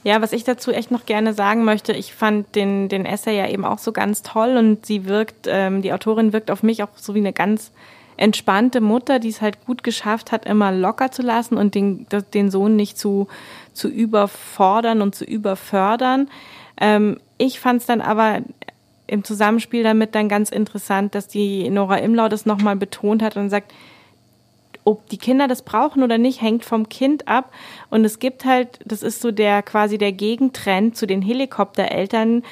Ja, was ich dazu echt noch gerne sagen möchte, ich fand den, den Essay ja eben auch so ganz toll und sie wirkt, ähm, die Autorin wirkt auf mich auch so wie eine ganz entspannte Mutter, die es halt gut geschafft hat, immer locker zu lassen und den, den Sohn nicht zu, zu überfordern und zu überfördern. Ähm, ich fand es dann aber im Zusammenspiel damit dann ganz interessant, dass die Nora Imlau das nochmal betont hat und sagt, ob die Kinder das brauchen oder nicht, hängt vom Kind ab. Und es gibt halt, das ist so der quasi der Gegentrend zu den Helikoptereltern,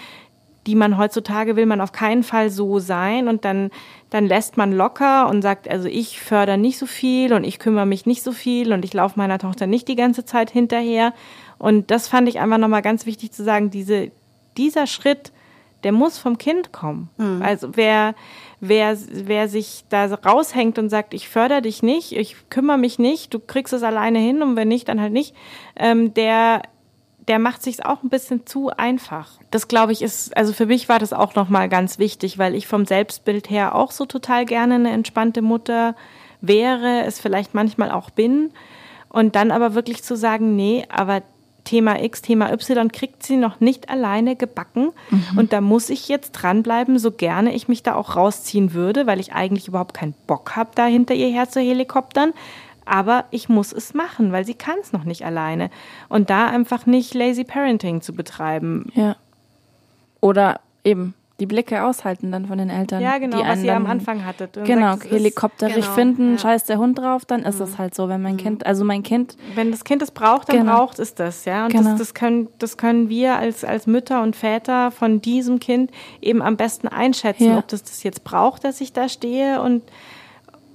die man heutzutage will man auf keinen Fall so sein. Und dann dann lässt man locker und sagt, also ich fördere nicht so viel und ich kümmere mich nicht so viel und ich laufe meiner Tochter nicht die ganze Zeit hinterher. Und das fand ich einfach nochmal ganz wichtig zu sagen, diese dieser Schritt, der muss vom Kind kommen. Also wer, wer, wer sich da raushängt und sagt, ich fördere dich nicht, ich kümmere mich nicht, du kriegst es alleine hin und wenn nicht, dann halt nicht, ähm, der, der macht sich's auch ein bisschen zu einfach. Das glaube ich ist, also für mich war das auch nochmal ganz wichtig, weil ich vom Selbstbild her auch so total gerne eine entspannte Mutter wäre, es vielleicht manchmal auch bin. Und dann aber wirklich zu sagen, nee, aber Thema X, Thema Y kriegt sie noch nicht alleine gebacken. Und da muss ich jetzt dranbleiben, so gerne ich mich da auch rausziehen würde, weil ich eigentlich überhaupt keinen Bock habe, da hinter ihr her zu helikoptern. Aber ich muss es machen, weil sie kann es noch nicht alleine. Und da einfach nicht Lazy Parenting zu betreiben. Ja. Oder eben die Blicke aushalten dann von den Eltern. Ja, genau, die was ihr am Anfang hattet. Und Genau, sagt, helikopterig genau, finden, ja. scheißt der Hund drauf, dann ist es halt so, wenn mein Kind, also mein Kind, Wenn das Kind es braucht, dann Genau. braucht es das, ja. Und Genau. das, das, können, das können wir als, als Mütter und Väter von diesem Kind eben am besten einschätzen, Ja. ob das das jetzt braucht, dass ich da stehe. Und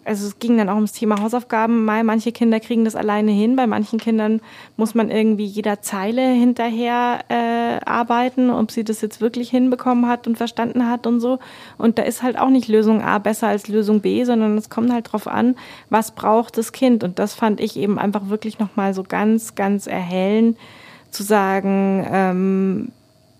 also es ging dann auch ums Thema Hausaufgaben. Mal manche Kinder kriegen das alleine hin, bei manchen Kindern muss man irgendwie jeder Zeile hinterher äh, arbeiten, ob sie das jetzt wirklich hinbekommen hat und verstanden hat und so. Und da ist halt auch nicht Lösung A besser als Lösung B, sondern es kommt halt drauf an, was braucht das Kind. Und das fand ich eben einfach wirklich nochmal so ganz, ganz erhellend zu sagen, ähm,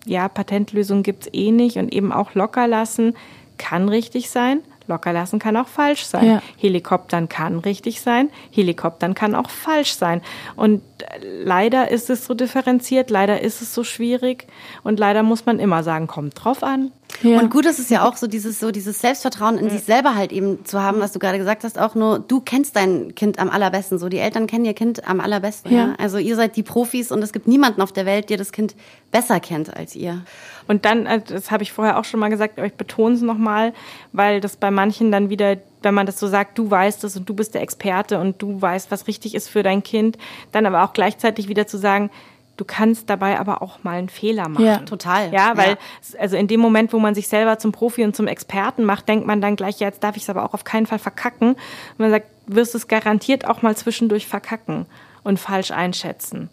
ja, Patentlösung gibt's eh nicht und eben auch locker lassen kann richtig sein. Locker lassen kann auch falsch sein. Ja. Helikoptern kann richtig sein. Helikoptern kann auch falsch sein. Und leider ist es so differenziert, leider ist es so schwierig und leider muss man immer sagen, kommt drauf an. ja. Und gut ist es ja auch so dieses so dieses Selbstvertrauen in sich selber halt eben zu haben, was du gerade gesagt hast, auch nur du kennst dein Kind am allerbesten, so die Eltern kennen ihr Kind am allerbesten. Ja. Ja. Also ihr seid die Profis und es gibt niemanden auf der Welt, der das Kind besser kennt als ihr. Und dann, äh, das habe ich vorher auch schon mal gesagt, aber ich betone es nochmal, weil das bei manchen dann wieder wenn man das so sagt, du weißt es und du bist der Experte und du weißt, was richtig ist für dein Kind, dann aber auch gleichzeitig wieder zu sagen, du kannst dabei aber auch mal einen Fehler machen. Ja, total. Ja, weil ja. also in dem Moment, wo man sich selber zum Profi und zum Experten macht, denkt man dann gleich, ja, jetzt darf ich es aber auch auf keinen Fall verkacken. Und man sagt, wirst es garantiert auch mal zwischendurch verkacken und falsch einschätzen.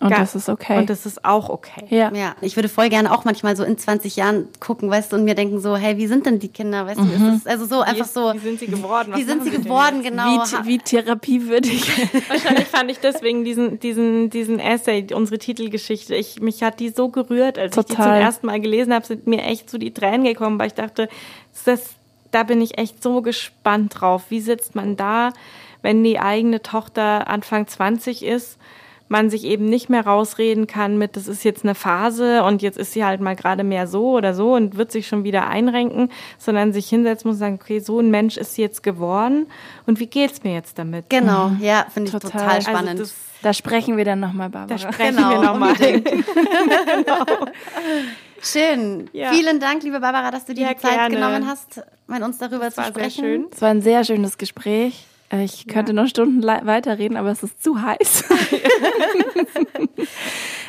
Und das ist okay. Und das ist auch okay. Ja. ja. Ich würde voll gerne auch manchmal so in 20 Jahren gucken, weißt du, und mir denken so, hey, wie sind denn die Kinder, weißt mhm. du, ist also so einfach so. Wie sind sie geworden? Was wie sind sie geworden, genau. Wie, wie therapiewürdig. Wahrscheinlich fand ich deswegen diesen, diesen, diesen Essay, unsere Titelgeschichte, ich, mich hat die so gerührt, als Total. ich die zum ersten Mal gelesen habe, sind mir echt so die Tränen gekommen, weil ich dachte, das, da bin ich echt so gespannt drauf. Wie sitzt man da, wenn die eigene Tochter Anfang 20 ist? Man sich eben nicht mehr rausreden kann mit, das ist jetzt eine Phase und jetzt ist sie halt mal gerade mehr so oder so und wird sich schon wieder einrenken, sondern sich hinsetzen muss und sagen, okay, so ein Mensch ist sie jetzt geworden und wie geht's mir jetzt damit? Genau, mhm. ja, finde ich total, total also spannend. Also da sprechen wir dann nochmal, Barbara. Da sprechen genau, wir nochmal. genau. Schön. Ja. Vielen Dank, liebe Barbara, dass du dir ja, die Zeit gerne. genommen hast, mit uns darüber das zu sprechen. Es war ein sehr schönes Gespräch. Äh, ich könnte ja. noch Stunden weiterreden, aber es ist zu heiß.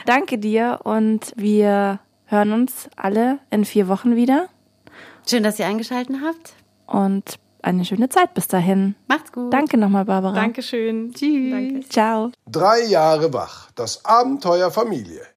Danke dir und wir hören uns alle in vier Wochen wieder. Schön, dass ihr eingeschaltet habt. Und eine schöne Zeit bis dahin. Macht's gut. Danke nochmal, Barbara. Dankeschön. Tschüss. Danke. Ciao. Drei Jahre wach. Das Abenteuer Familie.